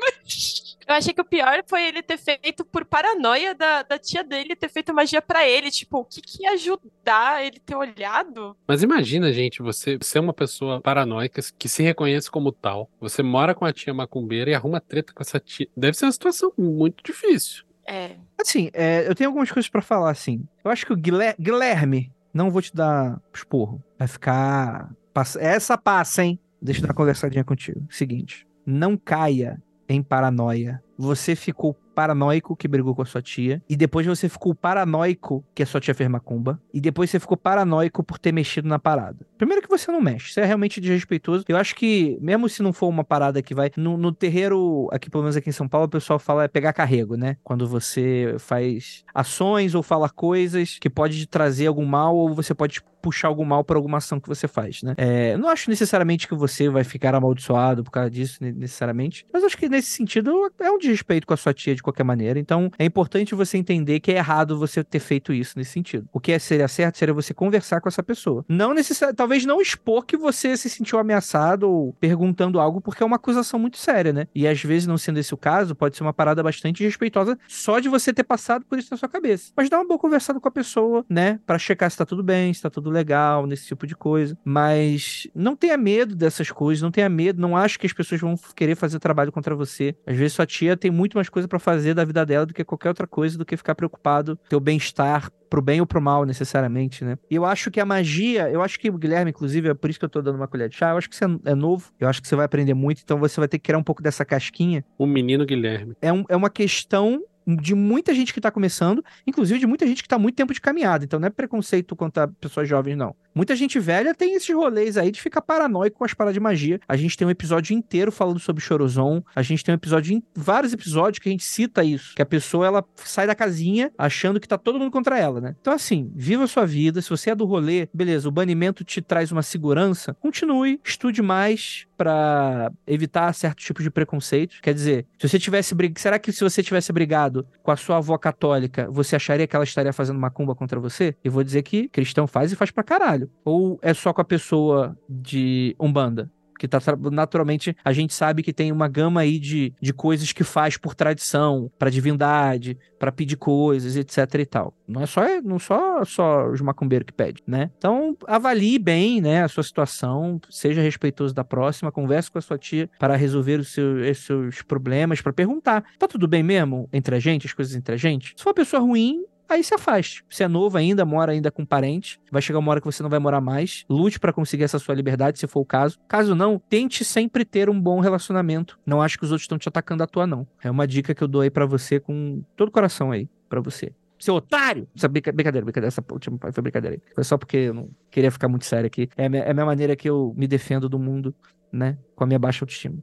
mas- Eu achei que o pior foi ele ter feito por paranoia da, da tia dele ter feito magia pra ele. Tipo, o que, que ia ajudar ele ter olhado? Mas imagina, gente, você ser uma pessoa paranoica que se reconhece como tal. Você mora com a tia macumbeira e arruma treta com essa tia. Deve ser uma situação muito difícil. É. Assim, é, eu tenho algumas coisas pra falar, assim. Eu acho que o Guilher- Guilherme, não vou te dar esporro. Vai ficar. passa- Essa passa, hein? Deixa eu dar uma conversadinha contigo. Seguinte, não caia em paranoia. Você ficou paranoico que brigou com a sua tia. E depois você ficou paranoico que a sua tia fez macumba. E depois você ficou paranoico por ter mexido na parada. Primeiro que você não mexe. Isso é realmente desrespeitoso. Eu acho que, mesmo se não for uma parada que vai. No, no terreiro, aqui pelo menos aqui em São Paulo, o pessoal fala é pegar carrego, né? Quando você faz ações ou fala coisas que pode trazer algum mal ou você pode puxar algum mal por alguma ação que você faz, né? É, não acho necessariamente que você vai ficar amaldiçoado por causa disso, ne- necessariamente. Mas acho que nesse sentido é um desrespeito com a sua tia de qualquer maneira. Então é importante você entender que é errado você ter feito isso nesse sentido. O que é- seria certo seria você conversar com essa pessoa. Não necessariamente, talvez não expor que você se sentiu ameaçado ou perguntando algo, porque é uma acusação muito séria, né? E às vezes, não sendo esse o caso, pode ser uma parada bastante respeitosa só de você ter passado por isso na sua cabeça. Mas dá uma boa conversada com a pessoa, né? Pra checar se tá tudo bem, se tá tudo legal, nesse tipo de coisa. Mas não tenha medo dessas coisas, não tenha medo, não acho que as pessoas vão querer fazer trabalho contra você. Às vezes sua tia tem muito mais coisa pra fazer da vida dela do que qualquer outra coisa, do que ficar preocupado com teu bem-estar pro bem ou pro mal, necessariamente, né? E eu acho que a magia, eu acho que o Guilherme, inclusive, é por isso que eu tô dando uma colher de chá, eu acho que você é novo, eu acho que você vai aprender muito, então você vai ter que criar um pouco dessa casquinha. O menino Guilherme. É, um- é uma questão de muita gente que tá começando, inclusive de muita gente que tá há muito tempo de caminhada, então não é preconceito contra pessoas jovens, não. Muita gente velha tem esses rolês aí de ficar paranoico com as paradas de magia. A gente tem um episódio inteiro falando sobre Chorozon. A gente tem um episódio, vários episódios que a gente cita isso. Que a pessoa, ela sai da casinha achando que tá todo mundo contra ela, né? Então, assim, viva a sua vida. Se você é do rolê, beleza, o banimento te traz uma segurança. Continue, estude mais pra evitar certos tipos de preconceitos. Quer dizer, se você tivesse será que se você tivesse brigado casado com a sua avó católica, você acharia que ela estaria fazendo macumba contra você? Eu vou dizer que cristão faz e faz pra caralho. Ou é só com a pessoa de Umbanda? Que tá naturalmente a gente sabe que tem uma gama aí de, de coisas que faz por tradição, pra divindade, pra pedir coisas, etc e tal. Não é só não só só os macumbeiros que pedem, né? Então avalie bem, né, a sua situação, seja respeitoso da próxima, converse com a sua tia para resolver os seus, os seus problemas, pra perguntar, tá tudo bem mesmo entre a gente, as coisas entre a gente? Se for uma pessoa ruim, Aí se afaste. Se é novo ainda, mora ainda com parente, vai chegar uma hora que você não vai morar mais. Lute pra conseguir essa sua liberdade, se for o caso. Caso não, tente sempre ter um bom relacionamento. Não acho que os outros estão te atacando à toa, não. É uma dica que eu dou aí pra você com todo o coração aí, pra você. Seu otário! Essa brinca- brincadeira, brincadeira, essa última foi brincadeira aí. Foi só porque eu não queria ficar muito sério aqui. É a minha, é a minha maneira que eu me defendo do mundo, né? Com a minha baixa autoestima.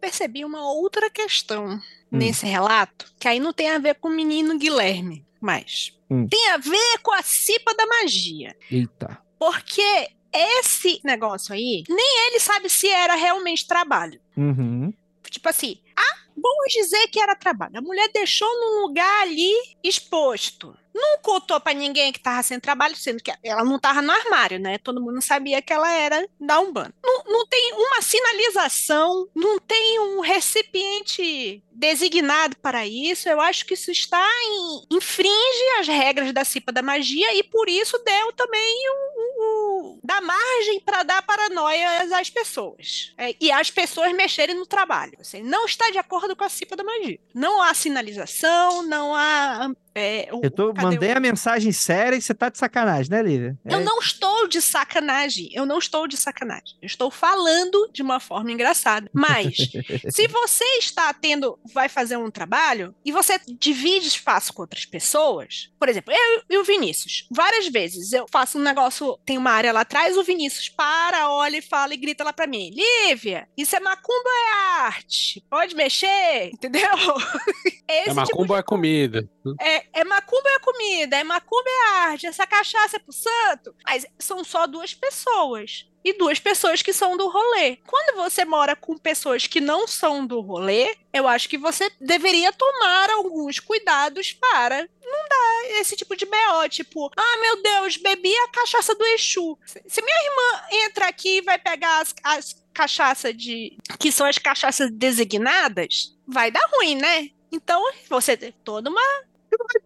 Percebi uma outra questão nesse relato, que aí não tem a ver com o menino Guilherme, mas Hum. tem a ver com a cipa da magia. Eita. Porque esse negócio aí, nem ele sabe se era realmente trabalho. Uhum. Tipo assim, ah, vamos dizer que era trabalho. A mulher deixou num lugar ali exposto. Não contou pra ninguém que tava sem trabalho, sendo que ela não tava no armário, né? Todo mundo sabia que ela era da Umbanda. Não, não tem uma sinalização, não tem um recipiente designado para isso. Eu acho que isso está em infringe as regras da cipa da magia e por isso deu também o dá margem para dar paranoia às pessoas. É, e as pessoas mexerem no trabalho. Assim, não está de acordo com a cipa da magia. Não há sinalização, não há. É, o- Eu tô, mandei o- a mensagem séria e você tá de sacanagem, né, Lívia? Eu É- não estou de sacanagem. Eu não estou de sacanagem. Eu estou falando de uma forma engraçada. Mas, se você está tendo, vai fazer um trabalho e você divide espaço com outras pessoas, por exemplo, eu e o Vinícius, várias vezes eu faço um negócio, tem uma área lá atrás, o Vinícius para, olha e fala e grita lá pra mim: Lívia, isso é macumba ou é arte? Pode mexer? Entendeu? Esse É tipo macumba ou é comida? É, é macumba é comida, é macumba é arte, essa cachaça é pro santo. Mas são só duas pessoas. E duas pessoas que são do rolê. Quando você mora com pessoas que não são do rolê, eu acho que você deveria tomar alguns cuidados para não dar esse tipo de BO. Tipo, ah, meu Deus, bebi a cachaça do Exu. Se minha irmã entra aqui e vai pegar as, as cachaças de. que são as cachaças designadas, vai dar ruim, né? Então, você tem toda uma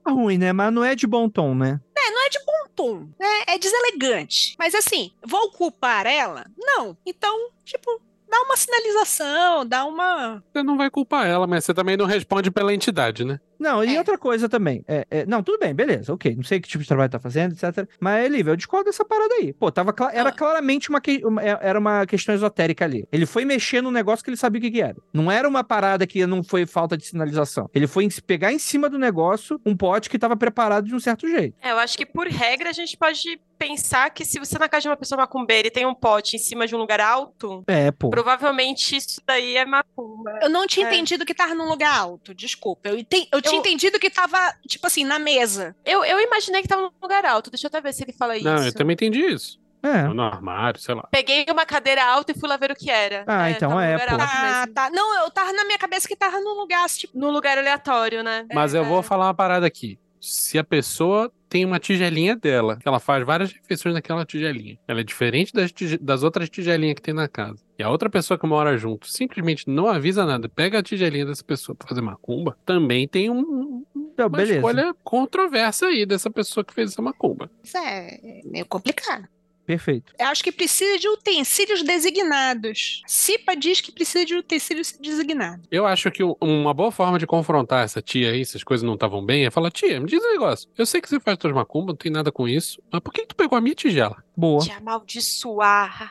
Tá ruim, né? Mas não é de bom tom, né? não é de bom tom, né? É deselegante. Mas assim, vou culpar ela? Não. Então, tipo, dá uma sinalização, dá uma. Você não vai culpar ela, mas você também não responde pela entidade, né? Não, e É. outra coisa também. É, é, não, tudo bem, beleza, ok. Não sei que tipo de trabalho tá fazendo, etc. Mas, Lívia, eu discordo dessa parada aí. Pô, tava cla- era Ah. claramente uma, que- uma- é- era uma questão esotérica ali. Ele foi mexer num negócio que ele sabia o que, que era. Não era uma parada que não foi falta de sinalização. Ele foi em- pegar em cima do negócio um pote que tava preparado de um certo jeito. É, eu acho que por regra a gente pode pensar que se você na casa de uma pessoa macumbeira e tem um pote em cima de um lugar alto, É, pô. provavelmente isso daí é macumba. Eu não tinha É. entendido que tava num lugar alto, desculpa. Eu, enten- eu tinha Eu- entendido que tava, tipo assim, na mesa. Eu, eu imaginei que tava num lugar alto. Deixa eu até ver se ele fala isso. Não, eu também entendi isso. É. No armário, sei lá. Peguei uma cadeira alta e fui lá ver o que era. Ah, então tava num é, pô. Ah, tá. Não, eu tava na minha cabeça que tava num lugar, tipo. Num lugar aleatório, né? Mas eu É. vou falar uma parada aqui. Se a pessoa tem uma tigelinha dela, que ela faz várias refeições naquela tigelinha, ela é diferente das, tige- das outras tigelinhas que tem na casa. E a outra pessoa que mora junto simplesmente não avisa nada, pega a tigelinha dessa pessoa pra fazer macumba, também tem um, Então, uma beleza. escolha controversa aí dessa pessoa que fez essa macumba. Isso é meio complicado. Perfeito. Eu acho que precisa de utensílios designados. CIPA diz que precisa de utensílios designados. Eu acho que um- uma boa forma de confrontar essa tia aí, se as coisas não estavam bem, é falar: tia, me diz um negócio. Eu sei que você faz tuas macumbas, não tem nada com isso, mas por que, que tu pegou a minha tigela? Boa. Te amaldiçoar.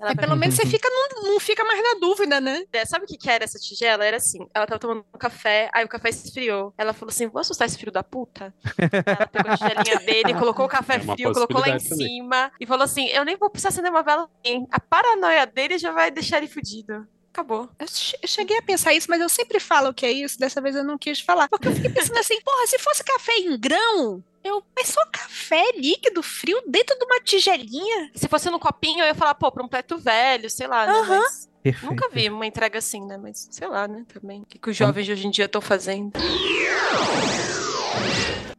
Ela Mas pelo menos você fica, não, não fica mais na dúvida, né? É, Sabe o que, que era essa tigela? Era assim, ela tava tomando um café, aí o café esfriou. Ela falou assim, vou assustar esse filho da puta? ela pegou a tigelinha dele, colocou o café É frio, colocou lá em também. cima e falou assim, eu nem vou precisar acender uma vela. nem. A paranoia dele já vai deixar ele fudido. Acabou. Eu cheguei a pensar isso, mas eu sempre falo que é isso, dessa vez eu não quis falar. Porque eu fiquei pensando assim, porra, se fosse café em grão, eu. Mas só café líquido, frio, dentro de uma tigelinha? Se fosse no copinho, eu ia falar, pô, pra um preto velho, sei lá, né? Aham. Mas Perfeito. nunca vi uma entrega assim, né? Mas sei lá, né? Também. O que, que os jovens de hoje em dia estão fazendo?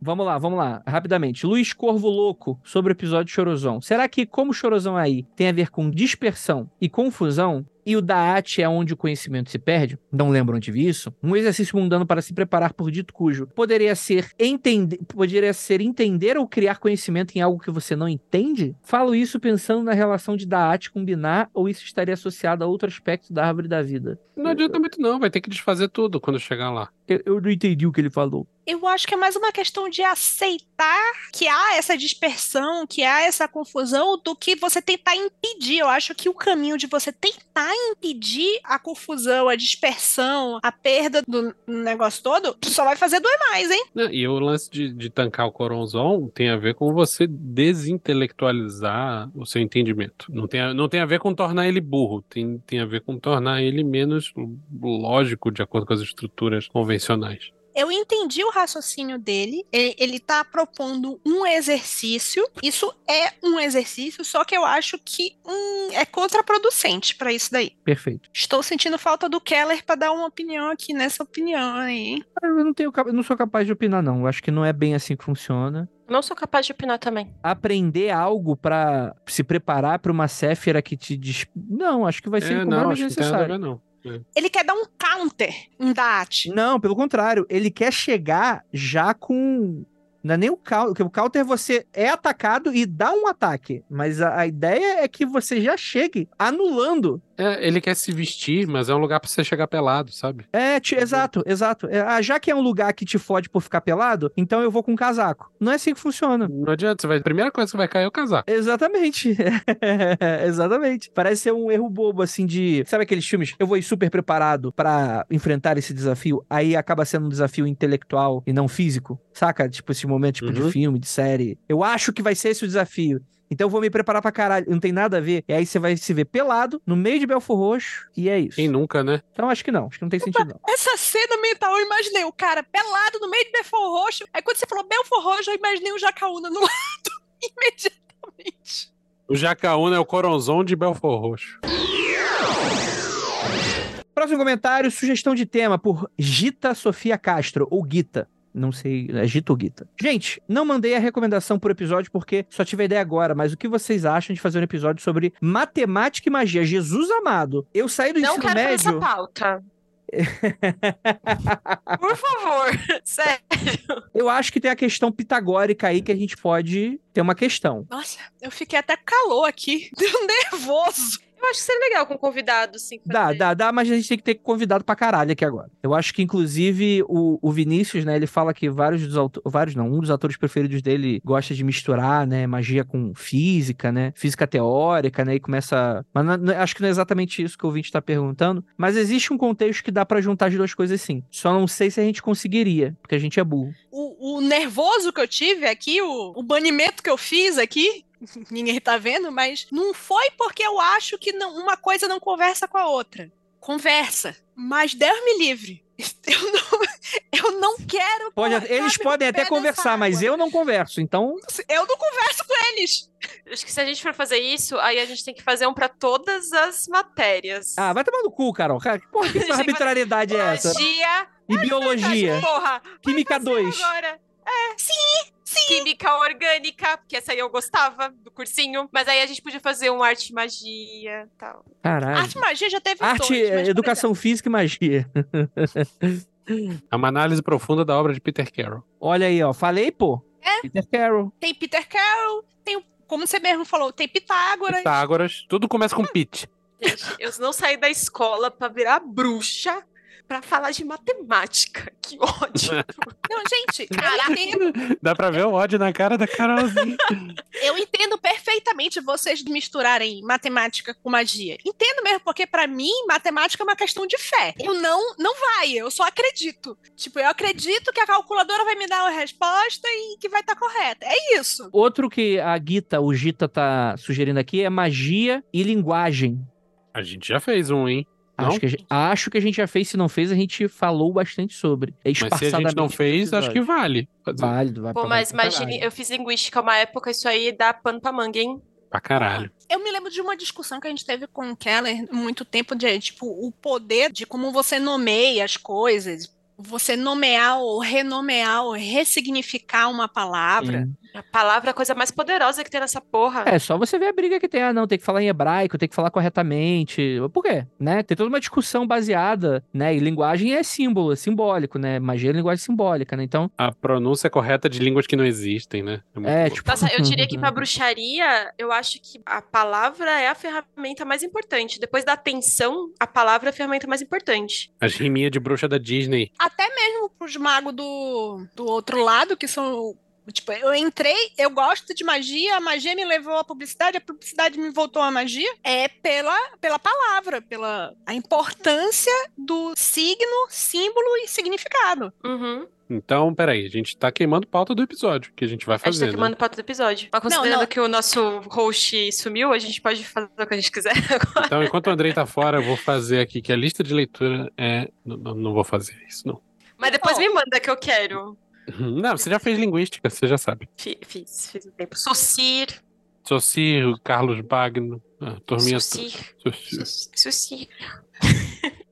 Vamos lá, vamos lá, rapidamente. Luiz Corvo Louco, sobre o episódio Chorozão. Será que, como Chorozão aí tem a ver com dispersão e confusão, e o Daat é onde o conhecimento se perde, não lembro onde vi isso, um exercício mundano para se preparar por dito cujo poderia ser entender, poderia ser entender ou criar conhecimento em algo que você não entende? Falo isso pensando na relação de Daat com Binar, ou isso estaria associado a outro aspecto da árvore da vida? Não adianta muito, não. Vai ter que desfazer tudo quando chegar lá. Eu, eu não entendi o que ele falou. Eu acho que é mais uma questão de aceitar que há essa dispersão, que há essa confusão, do que você tentar impedir. Eu acho que o caminho de você tentar impedir a confusão, a dispersão, a perda do negócio todo, só vai fazer doer mais, hein? Não, E o lance de, de tancar o Coronzon tem a ver com você desintelectualizar o seu entendimento. Não tem a, não tem a ver com tornar ele burro, tem, tem a ver com tornar ele menos lógico de acordo com as estruturas convencionais. Eu entendi o raciocínio dele. Ele, ele tá propondo um exercício. Isso é um exercício, só que eu acho que hum, é contraproducente pra isso daí. Perfeito. Estou sentindo falta do Keller pra dar uma opinião aqui nessa opinião aí. hein? Eu não, tenho, eu não sou capaz de opinar, não. Eu acho que não é bem assim que funciona. Não sou capaz de opinar também. Aprender algo pra se preparar pra uma Séfira que te diz. Não, acho que vai ser É, não, acho que não não. Ele quer dar um counter em Daat. Não, pelo contrário, ele quer chegar já com. Não é nem o counter, porque o counter você é atacado e dá um ataque. Mas a, a ideia é que você já chegue anulando. É, ele quer se vestir, mas é um lugar pra você chegar pelado, sabe? É, exato, exato. É, ah, já que é um lugar que te fode por ficar pelado, então eu vou com casaco. Não é assim que funciona. Não adianta, você vai, a primeira coisa que vai cair é o casaco. Exatamente. Exatamente. Parece ser um erro bobo, assim, de. Sabe aqueles filmes? Eu vou ir super preparado pra enfrentar esse desafio, aí acaba sendo um desafio intelectual e não físico. Saca? Tipo, esse momento tipo, de Uhum. filme, de série. Eu acho que vai ser esse o desafio. Então eu vou me preparar pra caralho. Não tem nada a ver. E aí você vai se ver pelado, no meio de Belfor Roxo, e é isso. Quem nunca, né? Então acho que não. Acho que não tem sentido, não. Essa cena mental, eu imaginei o cara pelado no meio de Belfor Roxo. Aí quando você falou Belfor Roxo, eu imaginei o Jacaúna no lado imediatamente. O Jacaúna é o Coronzon de Belfor Roxo. Próximo comentário, sugestão de tema por Gita Sofia Castro, ou Gita. Não sei, é Gita ou Gita. Gente, não mandei a recomendação por episódio porque só tive a ideia agora, mas o que vocês acham de fazer um episódio sobre matemática e magia? Jesus amado. Eu saí do Não ensino quero fazer essa médio. pauta. Por favor, sério. Eu acho que tem a questão pitagórica aí que a gente pode ter uma questão. Nossa, eu fiquei até calor aqui. Deu nervoso. Eu acho que seria legal com convidado, sim. Dá, dá, dá, mas a gente tem que ter convidado pra caralho aqui agora. Eu acho que, inclusive, o, o Vinícius, né, ele fala que vários dos autores, vários não, um dos atores preferidos dele gosta de misturar, né, magia com física, né, física teórica, né, e começa... Mas não- acho que não é exatamente isso que o ouvinte tá perguntando, mas existe um contexto que dá pra juntar as duas coisas sim. Só não sei se a gente conseguiria, porque a gente é burro. O, o nervoso que eu tive aqui, o, o banimento que eu fiz aqui, ninguém tá vendo, mas não foi porque eu acho que não- uma coisa não conversa com a outra. Conversa. Mas Deus me livre. Eu não, eu não quero. Pode, eles podem até conversar, mas eu não converso, então... Eu não converso com eles. Acho que se a gente for fazer isso, aí a gente tem que fazer um pra todas as matérias. Ah, vai tomar no cu, Carol. Cara, que porra, que arbitrariedade é essa? Magia, E biologia? porra. Química fazer 2. Agora. É, sim, sim. Química orgânica, porque essa aí eu gostava do cursinho. Mas aí a gente podia fazer um arte e magia e tal. Caralho. Arte e magia já teve Arte, dois, mas, por educação física e magia. É uma análise profunda da obra de Peter Carroll. Olha aí, ó. Falei, pô. É. Peter Carroll. Tem Peter Carroll, tem, como você mesmo falou, tem Pitágoras. Pitágoras. Tudo começa com Pete. Gente, eu não saí da escola pra virar bruxa pra falar de matemática. Que ódio. Não, gente, entendo, Dá pra ver o ódio na cara da Carolzinha. eu entendo perfeitamente vocês misturarem matemática com magia. Entendo mesmo, porque pra mim, matemática é uma questão de fé. Eu não, não vai, eu só acredito. Tipo, eu acredito que a calculadora vai me dar uma resposta e que vai estar correta. É isso. Outro que a Gita, o Gita tá sugerindo aqui é magia e linguagem. A gente já fez um, hein? Não? Acho que, a gente, acho que a gente já fez, se não fez, a gente falou bastante sobre. É Mas se a gente não fez, acho que vale. Fazer Válido, vai Pô, mas imagine, caralho. eu fiz linguística uma época, isso aí dá pano pra manga, hein? Pra caralho. Eu me lembro de uma discussão que a gente teve com o Keller muito tempo de, tipo, o poder de como você nomeia as coisas. Você nomear ou renomear ou ressignificar uma palavra. Sim. A palavra é a coisa mais poderosa que tem nessa porra. É, só você ver a briga que tem. Ah, não, tem que falar em hebraico, tem que falar corretamente. Por quê? Né? Tem toda uma discussão baseada, né? E linguagem é símbolo, é simbólico, né? Magia é linguagem simbólica, né? Então, A pronúncia correta de línguas que não existem, né? muito é, louco. tipo... Nossa, eu diria que pra bruxaria, eu acho que a palavra é a ferramenta mais importante. Depois da atenção, a palavra é a ferramenta mais importante. As riminhas de bruxa da Disney. Até mesmo pros magos do, do outro lado, que são. Tipo, eu entrei, eu gosto de magia, a magia me levou à publicidade, a publicidade me voltou à magia. É pela, pela palavra, pela a importância do signo, símbolo e significado. Uhum. Então, peraí, a gente tá queimando pauta do episódio que a gente vai A gente tá fazer, né? queimando pauta do episódio. Mas considerando não. que o nosso host sumiu, a gente pode fazer o que a gente quiser agora. Então, enquanto o Andrei tá fora, eu vou fazer aqui que a lista de leitura é. Não, não- não vou fazer isso, não. Mas depois Oh. me manda que eu quero. Não, você já fez linguística, você já sabe. Fi- Fiz, fiz um tempo. Socir. Socir, Carlos Bagno, turminha. Socir. Socir. Socir.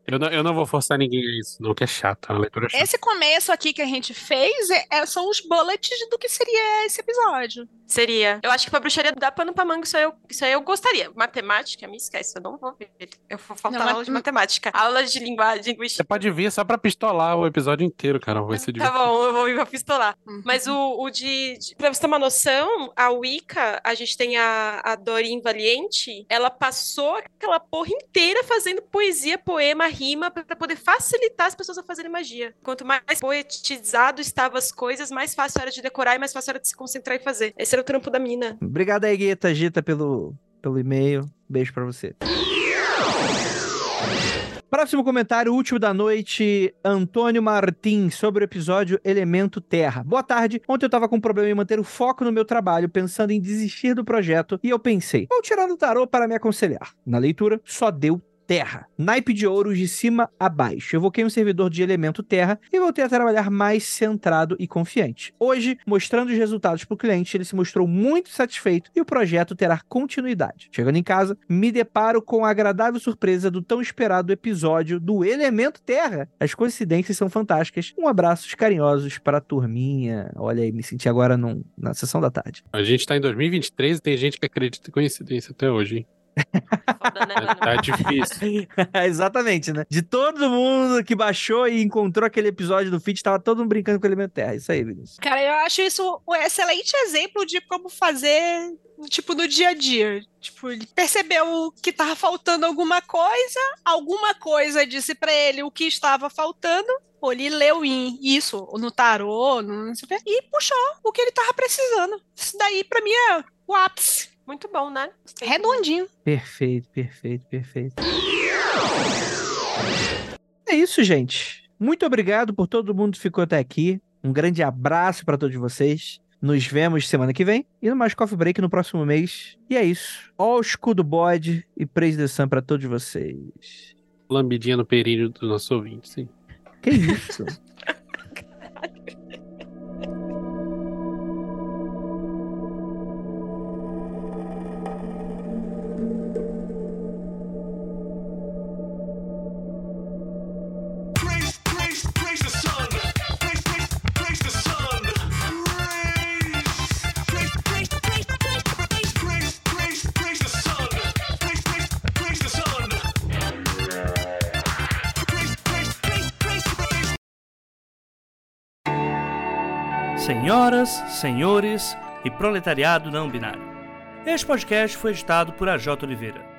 Eu não, eu não vou forçar ninguém a isso, não, que é chato, é uma leitura chata. Esse começo aqui que a gente fez é- é- são os bullets do que seria esse episódio. Seria. Eu acho que pra bruxaria dá pano pra manga, isso aí eu, isso aí eu gostaria. Matemática, me esquece, eu não vou ver. Eu vou faltar Não, aula de matemática. Aula de linguagem, Você pode vir só pra pistolar o episódio inteiro, cara. Vai ser Tá bom, eu vou vir pra pistolar. Uhum. Mas o, o de, de. Pra você ter uma noção, a Wicca, a gente tem a, a Dorin Valiente, ela passou aquela porra inteira fazendo poesia, poema, rima, pra poder facilitar as pessoas a fazerem magia. Quanto mais poetizado estavam as coisas, mais fácil era de decorar e mais fácil era de se concentrar e fazer. Esse era o trampo da mina. Obrigado aí, Gueta Gita, pelo, pelo e-mail. Beijo pra você. Próximo comentário, último da noite, Antônio Martins, sobre o episódio Elemento Terra. Boa tarde. Ontem eu tava com um problema em manter o foco no meu trabalho, pensando em desistir do projeto, e eu pensei, vou tirar do tarô para me aconselhar. Na leitura, só deu Terra. Naipe de ouros de cima a baixo. Evoquei um servidor de elemento Terra e voltei a trabalhar mais centrado e confiante. Hoje, mostrando os resultados para o cliente, ele se mostrou muito satisfeito e o projeto terá continuidade. Chegando em casa, me deparo com a agradável surpresa do tão esperado episódio do Elemento Terra. As coincidências são fantásticas. Um abraços carinhosos para a turminha. Olha aí, me senti agora num- na sessão da tarde. A gente tá em 2023 e tem gente que acredita em coincidência até hoje, hein? Foda, né, mano? Tá difícil. Exatamente, né? De todo mundo que baixou e encontrou aquele episódio do feed, tava todo mundo brincando com o Elemento Terra. Isso aí, Vinícius. Cara, eu acho isso um excelente exemplo de como fazer, tipo, no dia a dia. Tipo, ele percebeu que tava faltando alguma coisa, alguma coisa disse pra ele o que estava faltando, ou ele leu em isso, no tarô, no não sei o quê, e puxou o que ele tava precisando. Isso daí, pra mim, é o ápice. Muito bom, né? Redondinho. Perfeito, perfeito, perfeito. É isso, gente. Muito obrigado por todo mundo que ficou até aqui. Um grande abraço para todos vocês. Nos vemos semana que vem e no Mais Coffee Break no próximo mês. E é isso. Ó o escudo bode e praise the sun pra todos vocês. Lambidinha no períneo do nosso ouvinte, sim. Que isso? Senhoras, senhores e proletariado não binário. Este podcast foi editado por AJ Oliveira.